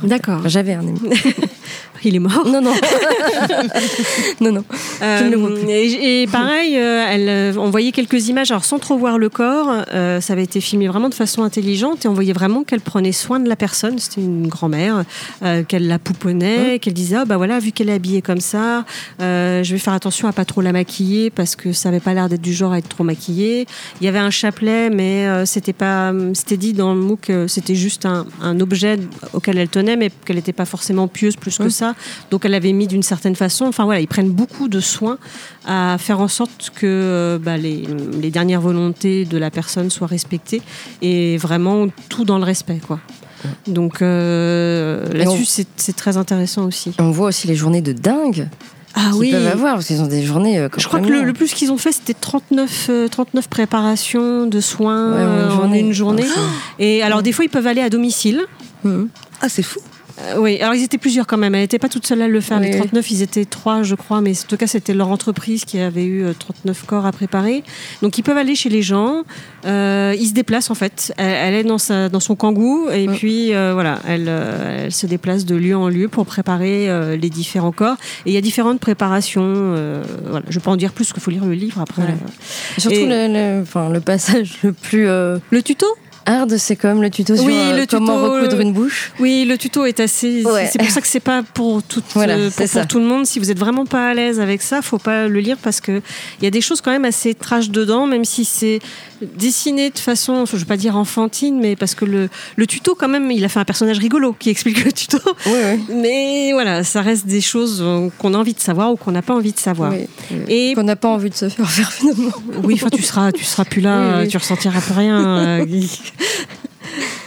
Speaker 8: D'accord.
Speaker 7: Enfin, J'avais un ami. *laughs*
Speaker 8: Il est mort.
Speaker 7: non, non. *laughs* non, non. Je ne le vois plus.
Speaker 8: et, et pareil, euh, elle, euh, on voyait quelques images, alors sans trop voir le corps. euh, ça avait été filmé vraiment de façon intelligente et on voyait vraiment qu'elle prenait soin de la personne. C'était une grand-mère, euh, qu'elle la pouponnait, qu'elle disait ah bah voilà, vu qu'elle est habillée comme ça, euh, je vais faire attention à pas trop la maquiller parce que ça avait pas l'air d'être du genre à être trop maquillée. Il y avait un chapelet, mais euh, c'était pas, c'était dit dans le MOOC que c'était juste un, un objet auquel elle tenait, mais qu'elle n'était pas forcément pieuse plus que ça. Donc elle l'avait mis d'une certaine façon. Enfin voilà, ils prennent beaucoup de soin à faire en sorte que euh, bah, les, les dernières volontés de la personne soient respectées et vraiment tout dans le respect, quoi. Donc euh, là-dessus,
Speaker 7: on-
Speaker 8: c'est- très intéressant aussi.
Speaker 7: On voit aussi les journées de dingue
Speaker 8: Ah
Speaker 7: qu'ils peuvent avoir, parce qu'ils ont des journées. euh,
Speaker 8: Je crois que le, plus qu'ils ont fait, c'était 39, euh, 39 préparations de soins
Speaker 7: Ouais, en une
Speaker 8: euh, en
Speaker 7: journée.
Speaker 8: une journée. Et alors, des fois, ils peuvent aller à domicile.
Speaker 9: Ah, c'est fou.
Speaker 8: Euh, oui, alors ils étaient plusieurs quand même. Elle n'était pas toute seule à le faire.
Speaker 7: Oui,
Speaker 8: les
Speaker 7: oui.
Speaker 8: 39, ils étaient trois, je crois, mais en tout cas, c'était leur entreprise qui avait eu euh, 39 corps à préparer. Donc, ils peuvent aller chez les gens. Euh, ils se déplacent en fait. Elle, elle est dans, sa, dans son kangou et puis euh, voilà, elle, euh, elle se déplace de lieu en lieu pour préparer euh, les différents corps. Et il y a différentes préparations. euh, voilà, je peux en dire plus, qu'il faut lire le livre après.
Speaker 7: Ouais.
Speaker 8: Euh,
Speaker 7: Surtout
Speaker 8: Et-
Speaker 7: le, le- enfin, le passage le plus euh,
Speaker 8: Le tuto?
Speaker 7: Hard, c'est comme le tuto sur
Speaker 8: Oui,
Speaker 7: euh,
Speaker 8: le
Speaker 7: comment
Speaker 8: tuto,
Speaker 7: recoudre
Speaker 8: euh,
Speaker 7: une bouche.
Speaker 8: Oui, le tuto est assez. c'est-
Speaker 7: Ouais.
Speaker 8: C'est pour ça que c'est pas pour tout,
Speaker 7: Voilà,
Speaker 8: euh, pour, pour tout le monde. Si vous êtes vraiment pas à l'aise avec ça, faut pas le lire parce que il y a des choses quand même assez trash dedans, même si c'est dessiné de façon, je veux pas dire enfantine, mais parce que le, le tuto quand même, il a fait un personnage rigolo qui explique le tuto.
Speaker 7: Oui, oui.
Speaker 8: Mais voilà, ça reste des choses euh, qu'on a envie de savoir ou qu'on n'a pas envie de savoir.
Speaker 7: Oui.
Speaker 8: Et
Speaker 7: Qu'on n'a pas envie de se faire faire finalement.
Speaker 8: oui, enfin tu seras, tu seras plus là, tu ressentiras plus rien. euh. *laughs*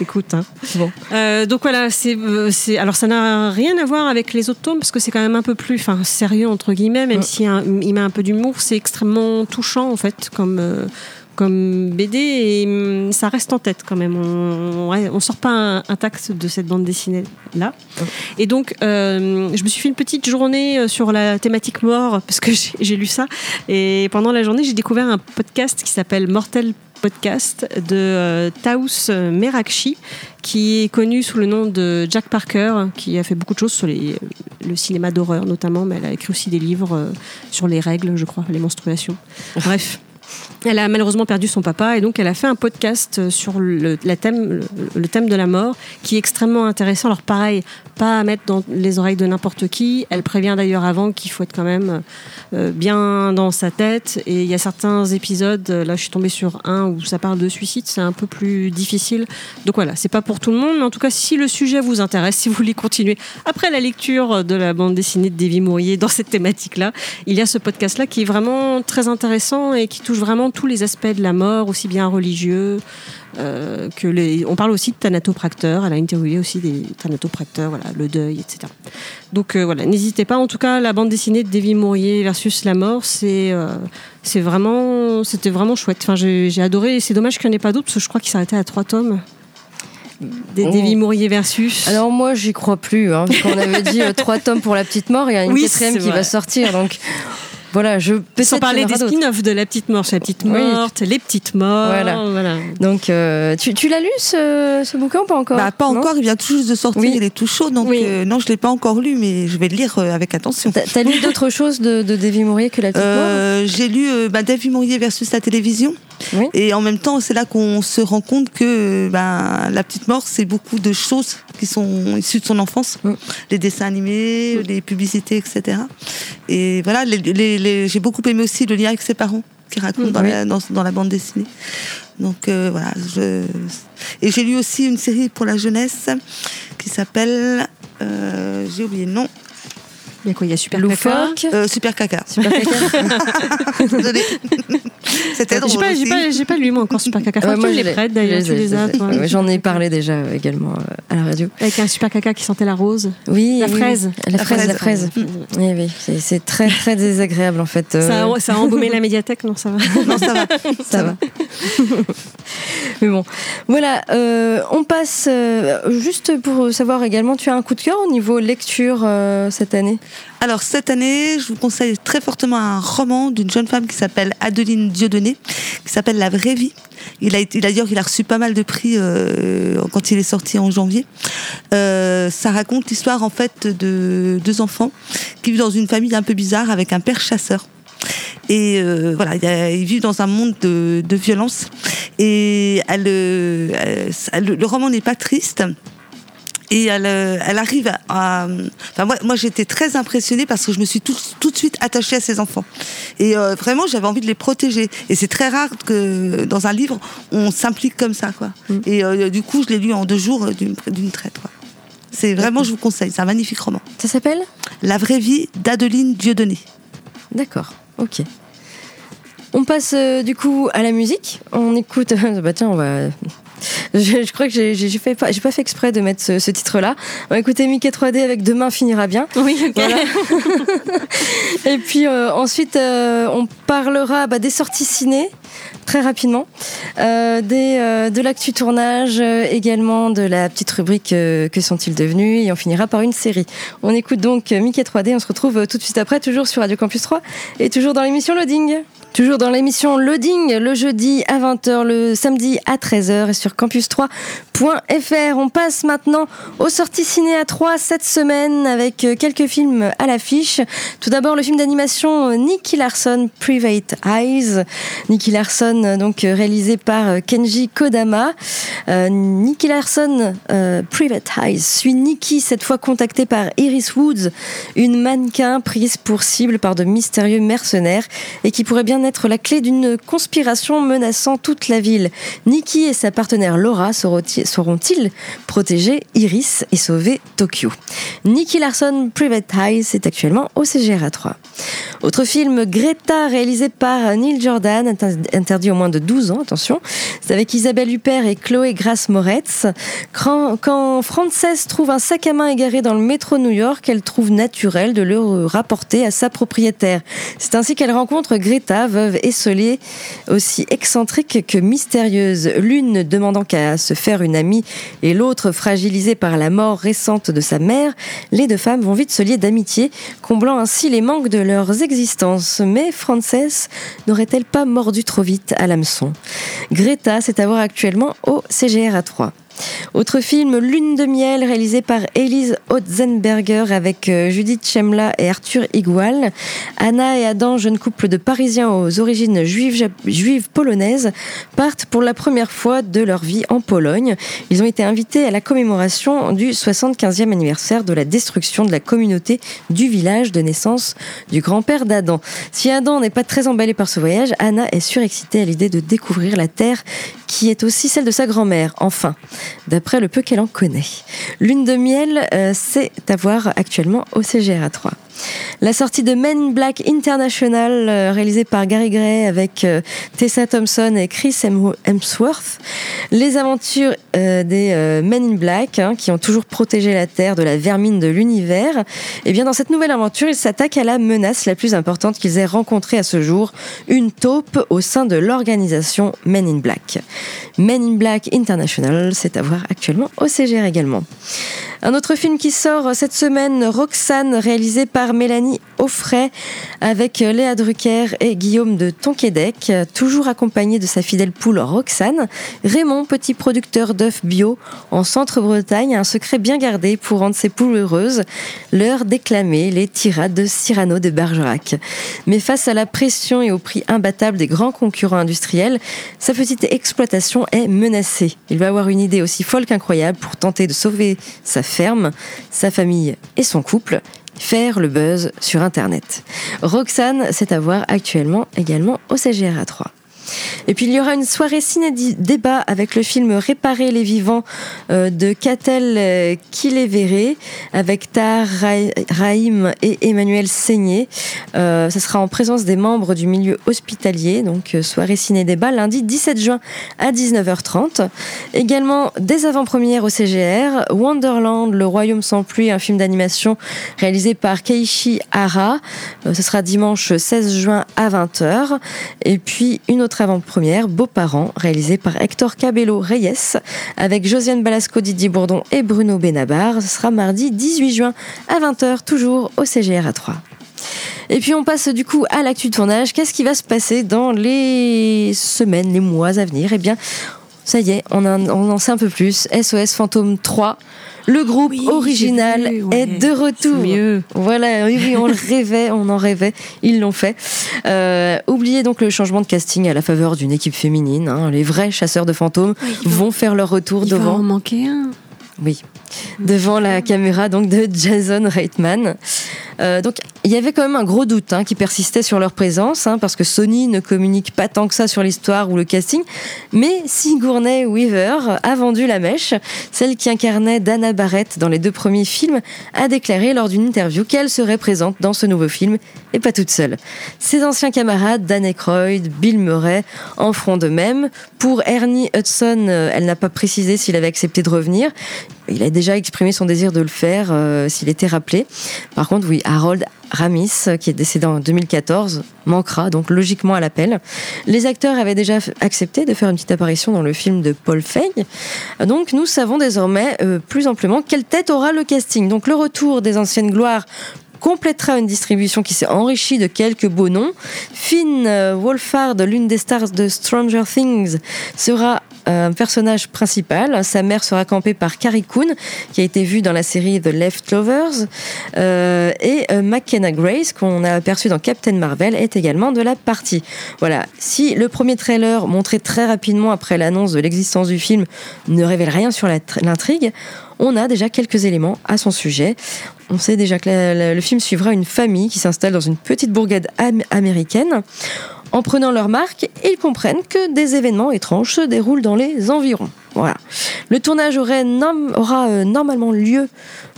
Speaker 8: Écoute, hein.
Speaker 7: Bon.
Speaker 8: Euh, donc voilà, c'est, c'est, alors ça n'a rien à voir avec les autres tomes parce que c'est quand même un peu plus, enfin sérieux entre guillemets, même
Speaker 7: Mm.
Speaker 8: si un- il met un peu d'humour, c'est extrêmement touchant en fait comme. euh, comme BD et hum, ça reste en tête quand même. On, on sort pas intact de cette bande dessinée là. Et donc, euh, je me suis fait une petite journée euh, sur la thématique mort *laughs* parce que j'ai lu ça. Et pendant la journée, j'ai découvert un podcast qui s'appelle Mortel Podcast de euh, Taous Merakchi, qui est connu sous le nom de Jack Parker, qui a fait beaucoup de choses sur le cinéma d'horreur notamment, mais elle a écrit aussi des livres euh, sur les règles, je crois, les menstruations. Bref. Elle a malheureusement perdu son papa et donc elle a fait un podcast sur le, thème, le, thème de la mort qui est extrêmement intéressant. Alors pareil, pas à mettre dans les oreilles de n'importe qui. Elle prévient d'ailleurs avant qu'il faut être quand même euh, bien dans sa tête. Et il y a certains épisodes, là je suis tombée sur un où ça parle de suicide, c'est un peu plus difficile. Donc voilà, c'est pas pour tout le monde, mais en tout cas si le sujet vous intéresse, si vous voulez continuer après la lecture de la bande dessinée de Davy Mourier dans cette thématique-là, il y a ce podcast-là qui est vraiment très intéressant et qui touche vraiment tous les aspects de la mort, aussi bien religieux euh, que les. On parle aussi de thanatopracteurs. Elle a interviewé aussi des thanatopracteurs, voilà, le deuil, etc. Donc euh, voilà, n'hésitez pas. En tout cas, la bande dessinée de Davy Mourier versus la mort, c'est euh, c'est vraiment, c'était vraiment chouette. Enfin, j'ai adoré. C'est dommage qu'il n'y en ait pas d'autres parce que je crois qu'il s'arrêtait à trois tomes. Des
Speaker 7: Oh.
Speaker 8: Davy Mourier versus.
Speaker 7: Alors moi, j'y crois plus. Hein, parce qu'on avait dit euh, trois tomes pour la petite mort, il y a une
Speaker 8: Oui,
Speaker 7: quatrième qui va sortir. Donc voilà, je peut-être
Speaker 8: Sans parler des spin-offs de la petite mort, chez la petite
Speaker 7: Oui.
Speaker 8: morte, les petites morts.
Speaker 7: Voilà.
Speaker 8: voilà.
Speaker 7: Donc euh, tu, tu l'as lu ce, ce bouquin ou pas encore?
Speaker 9: Bah, pas encore, il vient tout juste de sortir,
Speaker 7: Oui.
Speaker 9: il est tout chaud, donc
Speaker 8: Oui.
Speaker 9: euh, non, je l'ai pas encore lu, mais je vais le lire euh, avec attention.
Speaker 7: T'as lu *laughs* d'autres choses de, de Davy Mourier que la petite
Speaker 9: Euh, J'ai lu euh, bah, David Mourier versus la télévision.
Speaker 7: Oui.
Speaker 9: Et en même temps, c'est là qu'on se rend compte que ben, La Petite Mort, c'est beaucoup de choses qui sont issues de son enfance. Les dessins animés, les publicités, etc. Et voilà, les, les- les- j'ai beaucoup aimé aussi le lien avec ses parents qui raconte dans, la, dans, dans la bande dessinée. Donc euh, voilà. Je... Et j'ai lu aussi une série pour la jeunesse qui s'appelle... euh, j'ai oublié le nom.
Speaker 8: Il y a quoi Il y a Super
Speaker 7: mort
Speaker 8: Caca?
Speaker 7: Loufoque
Speaker 9: Euh, Super Caca.
Speaker 7: Super caca *laughs*
Speaker 9: Désolée. C'était
Speaker 8: J'ai
Speaker 9: drôle
Speaker 8: pas, j'ai pas, j'ai pas lu moi encore Super Caca.
Speaker 7: Ouais,
Speaker 8: Enfin,
Speaker 7: moi, je
Speaker 8: les
Speaker 7: je
Speaker 8: d'ailleurs, tu les as. toi.
Speaker 7: J'en ai parlé déjà euh, également euh, à la radio.
Speaker 8: Avec un Super Caca qui sentait la rose.
Speaker 7: Oui,
Speaker 8: La
Speaker 7: oui,
Speaker 8: fraise.
Speaker 7: oui. La fraise, la
Speaker 9: fraise.
Speaker 7: fraise. Oui, oui, c'est- très très désagréable en fait. euh,
Speaker 8: Ça, a, ça a embaumé la médiathèque, non Ça va? *laughs*
Speaker 9: Non, ça va.
Speaker 7: ça va. *laughs* Mais bon, voilà. euh, on passe euh, juste pour savoir également. Tu as un coup de cœur au niveau lecture euh, cette année?
Speaker 9: Alors cette année, je vous conseille très fortement un roman d'une jeune femme qui s'appelle Adeline Dieudonné, qui s'appelle La vraie vie. Il a été, d'ailleurs, il a reçu pas mal de prix quand il est sorti en janvier. Ça raconte l'histoire en fait de deux enfants qui vivent dans une famille un peu bizarre avec un père chasseur. Et euh, voilà, ils vivent dans un monde de, de violence. Et elle, euh, elle- le, roman n'est pas triste. Et elle, euh, elle arrive à. Enfin, moi, moi j'étais très impressionnée parce que je me suis tout, tout de suite attachée à ces enfants. Et euh, vraiment, j'avais envie de les protéger. Et c'est très rare que dans un livre, on s'implique comme ça, quoi. Et euh, du coup, je l'ai lu en deux jours d'une d'une traite, quoi. C'est vraiment, je vous conseille, c'est un magnifique roman.
Speaker 7: Ça s'appelle?
Speaker 9: La vraie vie d'Adeline Dieudonné.
Speaker 7: D'accord, ok. On passe euh, du coup à la musique. On écoute. *laughs* bah tiens, on va. Je, je crois que j'ai j'ai fait pas, j'ai pas fait exprès de mettre ce, ce titre-là. On va écouter Mickey 3D avec Demain finira bien.
Speaker 8: Oui, ok.
Speaker 7: Voilà. *laughs* Et puis euh, ensuite, euh, on parlera bah, des sorties ciné très rapidement, euh, des, de l'actu tournage, également de la petite rubrique Que sont-ils devenus? Et on finira par une série. On écoute donc Mickey 3D. On se retrouve tout de suite après, toujours sur Radio Campus 3 et toujours dans l'émission Loading. Toujours dans l'émission Loading, le jeudi à 20h, le samedi à 13h et sur campus3.fr. On passe maintenant aux sorties ciné à 3 cette semaine avec euh, quelques films à l'affiche. Tout d'abord le film d'animation euh, Nicky Larson, Private Eyes. Nicky Larson, euh, donc réalisé par Kenji Kodama. Euh, Nicky Larson, Private Eyes, suit Nicky, cette fois contactée par Iris Woods, une mannequin prise pour cible par de mystérieux mercenaires et qui pourrait bien être la clé d'une conspiration menaçant toute la ville. Nikki et sa partenaire Laura sauront-ils sauront-ils protéger Iris et sauver Tokyo? Nicky Larson Private Eyes est actuellement au CGRA 3. Autre film, Greta, réalisé par Neil Jordan, inter- interdit au moins de 12 ans, attention. C'est avec Isabelle Huppert et Chloé Grace Moretz. Quand, Frances trouve un sac à main égaré dans le métro New York, elle trouve naturel de le rapporter à sa propriétaire. C'est ainsi qu'elle rencontre Greta, veuve esselée, aussi excentrique que mystérieuse. L'une demandant qu'à se faire une et l'autre fragilisée par la mort récente de sa mère, les deux femmes vont vite se lier d'amitié, comblant ainsi les manques de leurs existences. Mais Frances n'aurait-elle pas mordu trop vite à l'hameçon? Greta, c'est à voir actuellement au CGR 3. Autre film, Lune de miel, réalisé par Elise Otzenberger avec euh, Judith Chemla et Arthur Igual. Anna et Adam, jeune couple de Parisiens aux origines juives, juives polonaises, partent pour la première fois de leur vie en Pologne. Ils ont été invités à la commémoration du 75e anniversaire de la destruction de la communauté du village de naissance du grand-père d'Adam. Si Adam n'est pas très emballé par ce voyage, Anna est surexcitée à l'idée de découvrir la terre qui est aussi celle de sa grand-mère, enfin, d'après le peu qu'elle en connaît. Lune de miel, euh, c'est à voir actuellement au CGRA 3. La sortie de Men in Black International, euh, réalisée par Gary Gray avec euh, Tessa Thompson et Chris Hem- Hemsworth. Les aventures euh, des Men in Black, hein, qui ont toujours protégé la Terre de la vermine de l'univers. Et bien, dans cette nouvelle aventure, ils s'attaquent à la menace la plus importante qu'ils aient rencontrée à ce jour, une taupe au sein de l'organisation Men in Black. Men in Black International, c'est à voir actuellement au CGR également. Un autre film qui sort cette semaine, Roxane, réalisé par Mélanie Offray, avec Léa Drucker et Guillaume de Tonquédec, toujours accompagné de sa fidèle poule Roxane. Raymond, petit producteur d'œufs bio en centre-Bretagne, a un secret bien gardé pour rendre ses poules heureuses, leur déclamer les tirades de Cyrano de Bergerac. Mais face à la pression et au prix imbattable des grands concurrents industriels, sa petite exploitation est menacée. Il va avoir une idée aussi folle qu'incroyable pour tenter de sauver sa ferme, sa famille et son couple, faire le buzz sur Internet. Roxane, c'est à voir actuellement également au CGRA 3. Et puis il y aura une soirée ciné-débat avec le film Réparer les vivants euh, de Catel euh, Kiléveré avec Tahar Ra- Rahim et Emmanuel Seigné. Euh, ce sera en présence des membres du milieu hospitalier, donc euh, soirée ciné-débat lundi 17 juin à 19h30. Également des avant-premières au CGR, Wonderland, Le Royaume sans pluie, un film d'animation réalisé par Keiichi Hara. Euh, ce sera dimanche 16 juin à 20h. Et puis une autre avant-première, Beaux-parents, réalisé par Hector Cabello Reyes, avec Josiane Balasco, Didier Bourdon et Bruno Benabar. Ce sera mardi 18 juin à 20h, toujours au CGR à 3. Et puis on passe du coup à l'actu de tournage. Qu'est-ce qui va se passer dans les semaines, les mois à venir? Eh bien, ça y est, on, en- on en sait un peu plus. SOS Fantôme 3. Le groupe
Speaker 8: Oui,
Speaker 7: original
Speaker 8: j'ai vu, ouais.
Speaker 7: est de retour.
Speaker 8: C'est mieux.
Speaker 7: Voilà, oui, oui, on le *laughs* rêvait, on en rêvait, ils l'ont fait. Euh, oubliez donc le changement de casting à la faveur d'une équipe féminine. hein. Les vrais chasseurs de fantômes vont faire leur retour
Speaker 8: Il va
Speaker 7: devant.
Speaker 8: en manquer un.
Speaker 7: Oui, devant la caméra donc de Jason Reitman. Euh, donc il y avait quand même un gros doute hein, qui persistait sur leur présence, hein, parce que Sony ne communique pas tant que ça sur l'histoire ou le casting. Mais Sigourney Weaver a vendu la mèche. Celle qui incarnait Dana Barrett dans les deux premiers films a déclaré lors d'une interview qu'elle serait présente dans ce nouveau film et pas toute seule. Ses anciens camarades Dan Aykroyd, Bill Murray en feront de même. Pour Ernie Hudson, euh, elle n'a pas précisé s'il avait accepté de revenir. Il a déjà exprimé son désir de le faire euh, s'il était rappelé. Par contre, oui, Harold Ramis, qui est décédé en 2014, manquera donc logiquement à l'appel. Les acteurs avaient déjà accepté de faire une petite apparition dans le film de Paul Feig. Donc nous savons désormais euh, plus amplement quelle tête aura le casting. Donc le retour des anciennes gloires complétera une distribution qui s'est enrichie de quelques beaux noms. Finn euh, Wolfhard, l'une des stars de Stranger Things, sera euh, un personnage principal. Sa mère sera campée par Carrie Coon, qui a été vue dans la série The Leftovers. Euh, et McKenna Grace, qu'on a aperçu dans Captain Marvel, est également de la partie. Voilà. Si le premier trailer, montré très rapidement après l'annonce de l'existence du film, ne révèle rien sur l'intrigue, on a déjà quelques éléments à son sujet. On sait déjà que le film suivra une famille qui s'installe dans une petite bourgade am- américaine. En prenant leur marque, ils comprennent que des événements étranges se déroulent dans les environs. Voilà. Le tournage aura euh, normalement lieu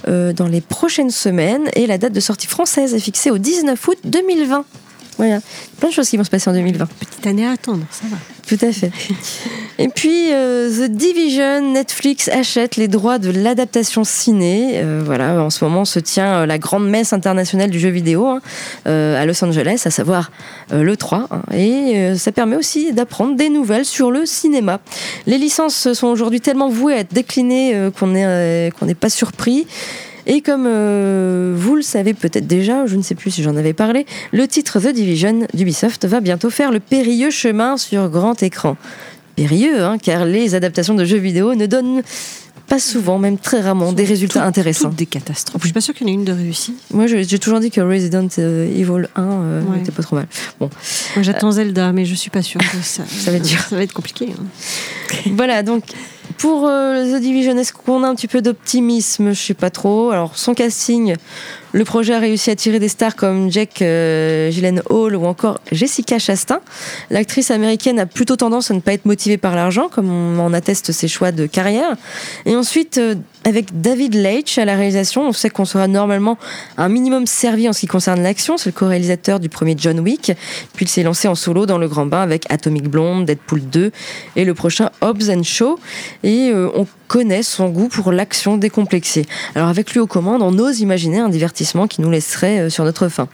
Speaker 7: euh, dans les prochaines semaines et la date de sortie française est fixée au 19 août 2020. Voilà. Plein de choses qui vont se passer en 2020.
Speaker 8: Petite année à attendre, ça va.
Speaker 7: Tout à fait. Et puis, euh, The Division, Netflix achète les droits de l'adaptation ciné. Euh, voilà, en ce moment se tient euh, la grande messe internationale du jeu vidéo hein, euh, à Los Angeles, à savoir le 3. hein. et ça permet aussi d'apprendre des nouvelles sur le cinéma. Les licences sont aujourd'hui tellement vouées à être déclinées qu'on n'est qu'on n'est pas surpris. Et comme euh, vous le savez peut-être déjà, je ne sais plus si j'en avais parlé, le titre The Division d'Ubisoft va bientôt faire le périlleux chemin sur grand écran. Périlleux, hein, car les adaptations de jeux vidéo ne donnent pas souvent, même très rarement, des résultats intéressants.
Speaker 8: toutes des catastrophes. Je suis pas sûre qu'il y en ait une de réussie.
Speaker 7: Moi, j'ai toujours dit que Resident euh, Evil 1 euh,
Speaker 8: Ouais.
Speaker 7: était pas trop mal. Bon,
Speaker 8: Moi, j'attends Zelda, mais je suis pas sûre que ça. *laughs*
Speaker 7: Ça va être dur.
Speaker 8: Ça va être compliqué. hein. *laughs*
Speaker 7: voilà, donc pour euh, The Division, est-ce qu'on a un petit peu d'optimisme? Je sais pas trop. Alors, son casting, le projet a réussi à tirer des stars comme Jack euh, Gyllenhaal ou encore Jessica Chastain. L'actrice américaine a plutôt tendance à ne pas être motivée par l'argent, comme on en atteste ses choix de carrière. Et ensuite, euh, avec David Leitch à la réalisation. On sait qu'on sera normalement un minimum servi en ce qui concerne l'action. C'est le co-réalisateur du premier John Wick. Puis il s'est lancé en solo dans le grand bain avec Atomic Blonde, Deadpool 2 et le prochain Hobbs and Shaw. Et euh, on connaît son goût pour l'action décomplexée. Alors avec lui aux commandes, on ose imaginer un divertissement qui nous laisserait euh, sur notre faim.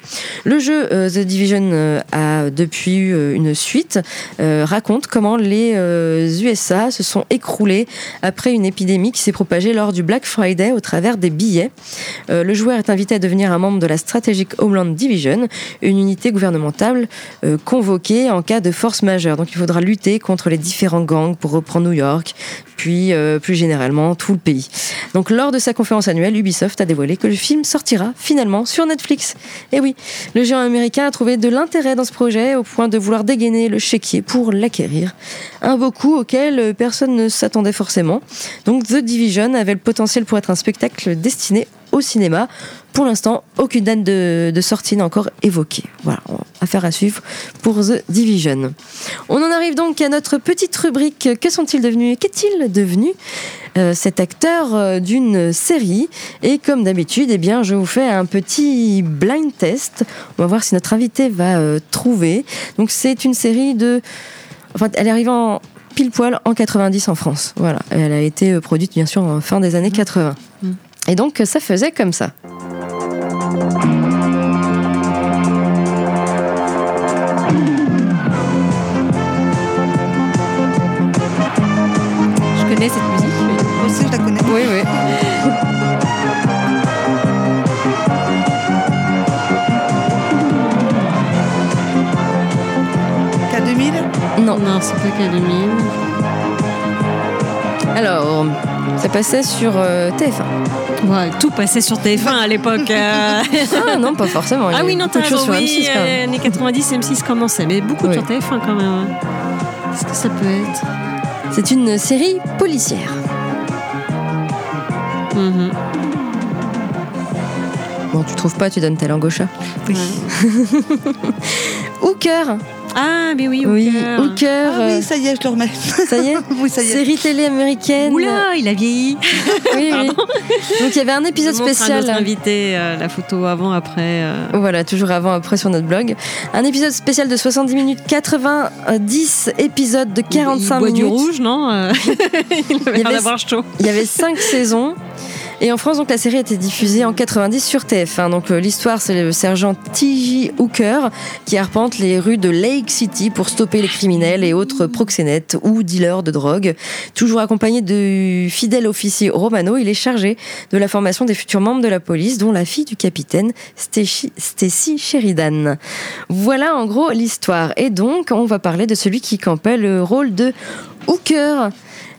Speaker 7: Le jeu euh, The Division a depuis eu euh, une suite, raconte comment les USA se sont écroulés après une épidémie qui s'est propagée lors du Black Friday au travers des billets. Euh, le joueur est invité à devenir un membre de la Strategic Homeland Division, une unité gouvernementale euh, convoquée en cas de force majeure. Donc il faudra lutter contre les différents gangs pour reprendre New York, puis euh, plus généralement tout le pays. Donc lors de sa conférence annuelle, Ubisoft a dévoilé que le film sortira finalement sur Netflix. Et oui, le géant américain a trouvé de l'intérêt dans ce projet au point de vouloir dégainer le chéquier pour l'acquérir. Un beau coup auquel personne ne s'attendait forcément. Donc The Division avait le potentiel pour être un spectacle destiné au cinéma. Pour l'instant, aucune date de, de sortie n'est encore évoquée. Voilà, affaire à suivre pour The Division. On en arrive donc à notre petite rubrique Que sont-ils devenus? Qu'est-il devenu? Euh, cet acteur euh, d'une série Et comme d'habitude, eh bien, je vous fais un petit blind test. On va voir si notre invité va euh, trouver. Donc c'est une série de... Enfin, elle est arrivée en pile poil en 90 en France. Voilà, elle a été produite bien sûr en fin des années 80. Et donc ça faisait comme ça.
Speaker 8: Je connais cette musique.
Speaker 9: Aussi, je la connais.
Speaker 7: Oui, oui.
Speaker 9: K2000
Speaker 7: Non.
Speaker 8: Non, c'est pas Academy.
Speaker 7: Alors, ça passait sur euh, TF1.
Speaker 8: Ouais, tout passait sur TF1 à l'époque. euh. *laughs*
Speaker 7: Ah non, pas forcément.
Speaker 8: Ah
Speaker 7: a
Speaker 8: oui, non, t'as raison.
Speaker 7: sur
Speaker 8: Oui,
Speaker 7: M6 quand même.
Speaker 8: euh, années 90, M6 commençait, mais beaucoup
Speaker 7: Oui.
Speaker 8: sur TF1 quand même. Qu'est-ce que ça peut être?
Speaker 7: C'est une série policière.
Speaker 8: Mhm.
Speaker 7: Bon, tu trouves pas, tu donnes ta langue au chat.
Speaker 9: Oui. *laughs*
Speaker 7: Hooker.
Speaker 8: Ah, mais oui,
Speaker 7: Oui,
Speaker 8: Hooker.
Speaker 7: Hooker.
Speaker 9: Ah oui, ça y est, je le remets. *laughs*
Speaker 7: ça y est *laughs*
Speaker 9: Oui, ça y est.
Speaker 7: Série télé américaine.
Speaker 8: Oula, il a vieilli.
Speaker 7: Oui, oui. Donc il y avait un épisode
Speaker 8: Je
Speaker 7: spécial.
Speaker 8: notre invité euh, la photo avant, après. euh.
Speaker 7: Voilà, toujours avant, après sur notre blog. Un épisode spécial de 70 minutes, 90 épisodes de 45
Speaker 8: il
Speaker 7: minutes.
Speaker 8: du rouge, non Euh, Il avait
Speaker 7: Il y avait-
Speaker 8: chaud.
Speaker 7: Il y avait 5 saisons. Et en France, donc, la série a été diffusée en 90 sur TF1. Donc, euh, l'histoire, c'est le sergent T.J. Hooker qui arpente les rues de Lake City pour stopper les criminels et autres proxénètes ou dealers de drogue. Toujours accompagné du fidèle officier Romano, il est chargé de la formation des futurs membres de la police, dont la fille du capitaine, Stacy Sheridan. Voilà en gros l'histoire. Et donc, on va parler de celui qui campait le rôle de Hooker.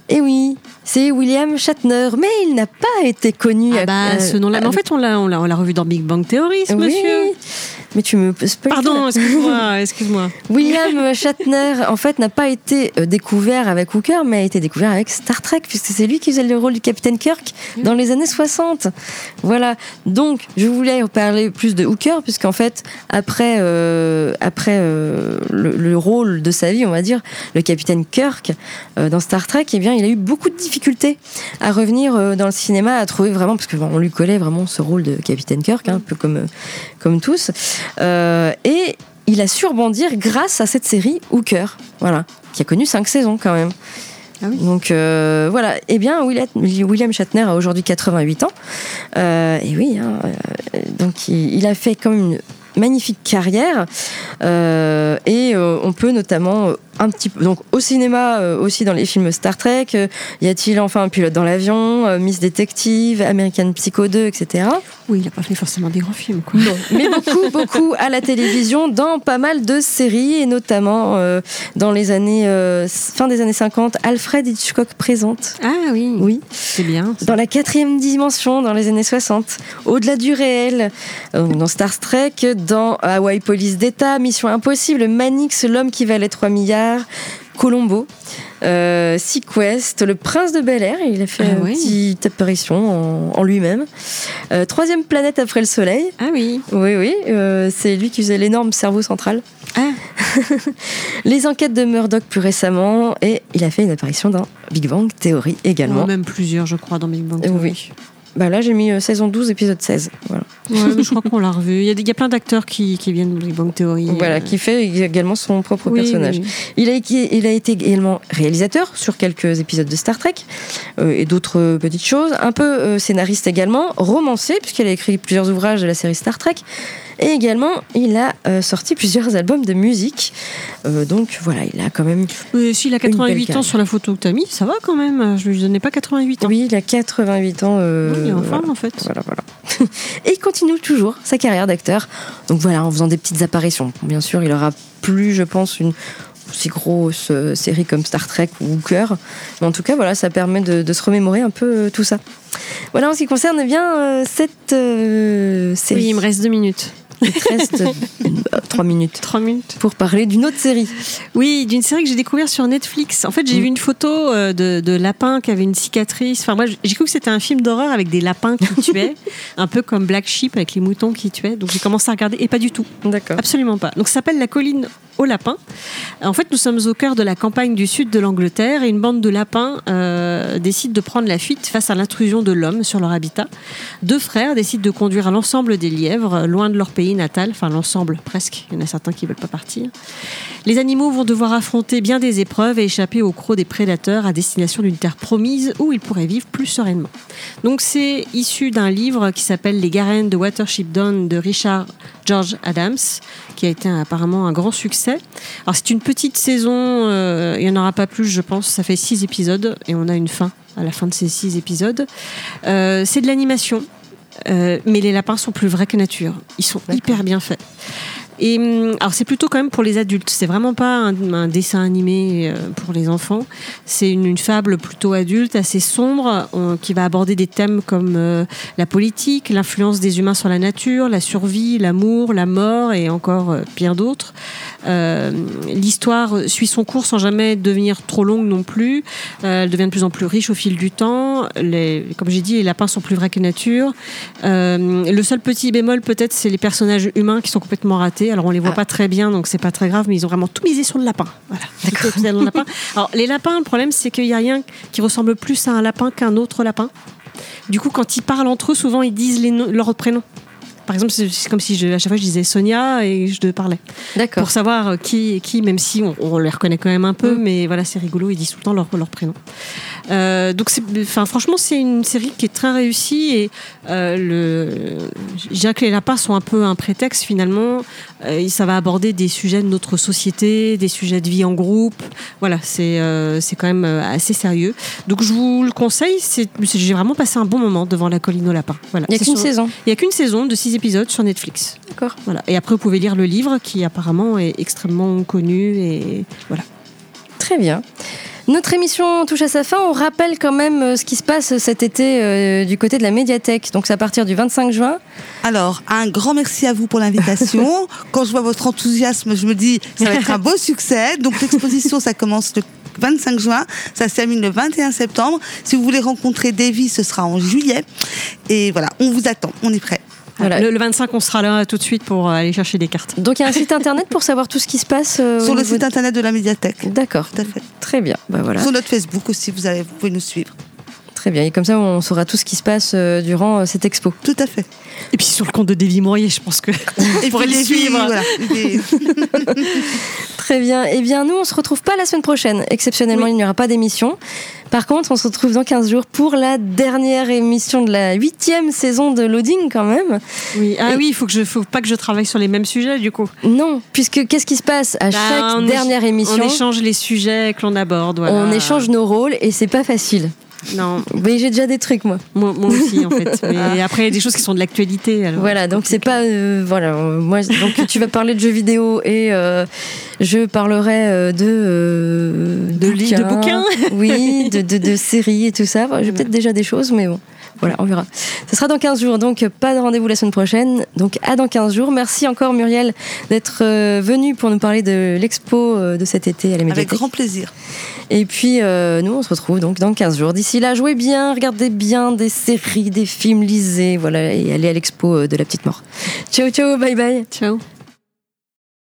Speaker 7: Et oui, c'est William Shatner, mais il n'a pas été connu.
Speaker 8: Ah bah,
Speaker 7: euh,
Speaker 8: ce nom-là. En fait, on l'a, on l'a, on l'a revu dans Big Bang Theory, ce
Speaker 7: oui,
Speaker 8: monsieur.
Speaker 7: Mais tu me spoil
Speaker 8: Pardon, *laughs* excuse-moi, excuse-moi.
Speaker 7: William Shatner, en fait, n'a pas été euh, découvert avec Hooker, mais a été découvert avec Star Trek, puisque c'est lui qui faisait le rôle du capitaine Kirk dans les années 60. Voilà. Donc, je voulais parler plus de Hooker, puisqu'en fait, après, euh, après euh, le, le rôle de sa vie, on va dire, le capitaine Kirk euh, dans Star Trek, eh bien, il a eu beaucoup de difficultés à revenir euh, dans le cinéma, à trouver vraiment, parce que bon, on lui collait vraiment ce rôle de capitaine Kirk, hein, un peu comme, euh, comme tous. Euh, et il a su rebondir grâce à cette série Hooker, voilà, qui a connu cinq saisons quand même.
Speaker 8: Ah oui.
Speaker 7: Donc euh, voilà, eh bien William, Shatner a aujourd'hui 88 ans. Euh, et oui, hein, donc il, il a fait comme une magnifique carrière Euh, et on peut notamment un petit peu donc au cinéma euh, aussi dans les films Star Trek euh, y a-t-il enfin un pilote dans l'avion euh, Miss Détective American Psycho 2 etc
Speaker 8: Oui, il n'a pas fait forcément des grands films, quoi.
Speaker 7: non, mais beaucoup, *laughs* beaucoup à la télévision, dans pas mal de séries, et notamment dans les années fin des années 50, Alfred Hitchcock présente.
Speaker 8: Ah oui,
Speaker 7: Oui,
Speaker 8: c'est bien.
Speaker 7: dans la quatrième dimension, dans les années 60, au-delà du réel, dans Star Trek, dans Hawaii Police d'État, Mission Impossible, Manix, l'homme qui valait 3 milliards, Colombo, euh, Sequest, le prince de Bel Air, il a fait
Speaker 8: Ah
Speaker 7: une
Speaker 8: oui.
Speaker 7: petite apparition en, en lui-même. Euh, troisième planète après le Soleil,
Speaker 8: Ah oui.
Speaker 7: oui, oui, euh, c'est lui qui faisait l'énorme cerveau central.
Speaker 8: Ah. *laughs*
Speaker 7: les enquêtes de Murdoch plus récemment, et il a fait une apparition dans Big Bang Theory également.
Speaker 8: même plusieurs, je crois, dans Big Bang
Speaker 7: Euh,
Speaker 8: Theory.
Speaker 7: oui. Bah là, j'ai mis euh, saison 12, épisode 16. Voilà,
Speaker 8: Ouais, mais je crois qu'on l'a revu. Il y a, des- il y a plein d'acteurs qui, qui viennent de Big Bang Theory.
Speaker 7: voilà
Speaker 8: euh,
Speaker 7: qui fait également son propre
Speaker 8: oui,
Speaker 7: personnage.
Speaker 8: oui, oui.
Speaker 7: Il a, été- il a été également réalisateur sur quelques épisodes de Star Trek euh, et d'autres euh, petites choses. Un peu scénariste également, romancier, puisqu'il a écrit plusieurs ouvrages de la série Star Trek. Et également, il a euh, sorti plusieurs albums de musique. Euh, donc voilà, il a quand même.
Speaker 8: S'il a
Speaker 7: belle
Speaker 8: 88 ans sur la photo que tu as mis, ça va quand même. Je lui donnais pas 88 ans.
Speaker 7: Oui, il a 88 ans. euh,
Speaker 8: Oui, il est en
Speaker 7: voilà.
Speaker 8: forme en fait.
Speaker 7: Voilà, voilà. *laughs* Et il continue toujours sa carrière d'acteur. Donc voilà, en faisant des petites apparitions. Bien sûr, il aura plus, je pense, une aussi grosse série comme Star Trek ou Hooker. Mais en tout cas, voilà, ça permet de, de se remémorer un peu tout ça. Voilà en ce qui concerne eh bien cette euh, série.
Speaker 8: Oui, il me reste deux minutes.
Speaker 7: Il te reste trois minutes
Speaker 8: Trois minutes.
Speaker 7: pour parler d'une autre série.
Speaker 8: Oui, d'une série que j'ai découvert sur Netflix. En fait, j'ai
Speaker 7: Mm.
Speaker 8: vu une photo euh, de, de lapin qui avait une cicatrice. Enfin, moi, j'ai cru que c'était un film d'horreur avec des lapins qui *laughs* tuaient, un peu comme Black Sheep avec les moutons qui tuaient. Donc j'ai commencé à regarder et pas du tout.
Speaker 7: D'accord.
Speaker 8: Absolument pas. Donc ça s'appelle La colline aux lapins. En fait, nous sommes au cœur de la campagne du sud de l'Angleterre et une bande de lapins euh, décide de prendre la fuite face à l'intrusion de l'homme sur leur habitat. Deux frères décident de conduire l'ensemble des lièvres loin de leur pays natal, enfin l'ensemble presque. Il y en a certains qui veulent pas partir. Les animaux vont devoir affronter bien des épreuves et échapper aux crocs des prédateurs à destination d'une terre promise où ils pourraient vivre plus sereinement. Donc c'est issu d'un livre qui s'appelle Les Garennes de Watership Down de Richard George Adams, qui a été apparemment un grand succès. Alors c'est une petite saison, euh, il n'y en aura pas plus je pense, ça fait six épisodes et on a une fin à la fin de ces six épisodes. Euh, c'est de l'animation. Euh, mais les lapins sont plus vrais que nature. Ils sont hyper bien faits. Et hum, alors c'est plutôt quand même pour les adultes. C'est vraiment pas un, dessin animé euh, pour les enfants. C'est une, fable plutôt adulte, assez sombre, qui va aborder des thèmes comme euh, la politique, l'influence des humains sur la nature, la survie, l'amour, la mort et encore euh, bien d'autres. Euh, L'histoire suit son cours sans jamais devenir trop longue non plus. Euh, elle devient de plus en plus riche au fil du temps. Les, comme j'ai dit, les lapins sont plus vrais que nature. Euh, le seul petit bémol peut-être, c'est les personnages humains qui sont complètement ratés. Alors on les voit pas très bien, donc c'est pas très grave, mais ils ont vraiment tout misé sur le lapin. Voilà. *laughs* D'accord. le lapin. Alors les lapins, le problème c'est qu'il y a rien qui ressemble plus à un lapin qu'un autre lapin. Du coup, quand ils parlent entre eux, souvent ils disent les no- leurs prénoms. Par exemple, c'est comme si je, à chaque fois je disais Sonia et je te parlais.
Speaker 7: D'accord.
Speaker 8: Pour savoir euh, qui est qui, même si on, on les reconnaît quand même un peu, mais voilà, c'est rigolo, ils disent tout le temps leur, leur prénom. Euh, donc, enfin, franchement, c'est une série qui est très réussie et euh, le, je dirais que les lapins sont un peu un prétexte finalement. Euh, ça va aborder des sujets de notre société, des sujets de vie en groupe. Voilà, c'est c'est quand même assez sérieux. Donc, je vous le conseille. J'ai vraiment passé un bon moment devant la colline aux lapins. Voilà.
Speaker 7: Il n'y a qu'une
Speaker 8: sur-
Speaker 7: saison.
Speaker 8: il n'y a qu'une saison de six épisodes sur Netflix.
Speaker 7: D'accord.
Speaker 8: Voilà. Et après, vous pouvez lire le livre qui apparemment est extrêmement connu et voilà.
Speaker 7: Très bien. Notre émission touche à sa fin. On rappelle quand même euh, ce qui se passe cet été euh, du côté de la médiathèque. Donc c'est à partir du 25 juin.
Speaker 9: Alors, un grand merci à vous pour l'invitation. *laughs* Quand je vois votre enthousiasme, je me dis, ça va être un beau succès. Donc, l'exposition, ça commence le 25 juin, ça se termine le 21 septembre. Si vous voulez rencontrer Davy, ce sera en juillet. Et voilà, on vous attend, on est prêt.
Speaker 7: Voilà.
Speaker 8: Le, le 25, on sera là tout de suite pour aller chercher des cartes.
Speaker 7: Donc il y a un site internet pour savoir tout ce qui se passe euh,
Speaker 9: Sur le site
Speaker 7: de-
Speaker 9: internet de la médiathèque.
Speaker 7: D'accord.
Speaker 9: Tout à fait.
Speaker 7: Très bien. Bah voilà.
Speaker 9: Sur notre Facebook aussi, vous, allez, vous pouvez nous suivre.
Speaker 7: Très bien. Et comme ça, on saura tout ce qui se passe euh, durant euh, cette expo.
Speaker 9: Tout à fait.
Speaker 8: Et puis sur le compte de Davy Mourier, je pense que *laughs*
Speaker 9: Et
Speaker 8: pourrait les suivre.
Speaker 9: voilà, *laughs*
Speaker 7: Très bien. Eh bien, nous, on se retrouve pas la semaine prochaine. Exceptionnellement, il n'y aura pas d'émission. Par contre, on se retrouve dans 15 jours pour la dernière émission de la huitième saison de Loading, quand même.
Speaker 8: oui. Ah
Speaker 7: Et-
Speaker 8: oui, il faut que je, faut pas que je travaille sur les mêmes sujets du coup.
Speaker 7: Non, puisque qu'est-ce qui se passe à
Speaker 8: Bah,
Speaker 7: chaque
Speaker 8: on
Speaker 7: dernière émission
Speaker 8: On échange les sujets que l'on aborde. Voilà.
Speaker 7: On échange nos rôles et c'est pas facile.
Speaker 8: Non, *laughs*
Speaker 7: Mais j'ai déjà des trucs, moi.
Speaker 8: moi, moi aussi en fait. *laughs* Mais après, il y a des choses qui sont de l'actualité.
Speaker 7: Voilà, donc c'est pas euh, voilà. euh, moi, donc tu vas parler de jeux vidéo et euh, je parlerai euh, de euh,
Speaker 8: De li- de bouquins. *laughs*
Speaker 7: oui, de, de, de séries et tout ça. J'ai peut-être déjà des choses, mais bon. Voilà, on verra. Ce sera dans 15 jours, donc pas de rendez-vous la semaine prochaine. Donc à dans 15 jours. Merci encore Muriel d'être euh, venue pour nous parler de l'expo euh, de cet été à la
Speaker 9: avec
Speaker 7: médiathèque.
Speaker 9: grand plaisir.
Speaker 7: Et puis euh, nous on se retrouve donc dans 15 jours. D'ici là, jouez bien, regardez bien des séries, des films, lisez, voilà, et allez à l'expo euh, de la petite mort. Ciao ciao, bye bye.
Speaker 8: Ciao.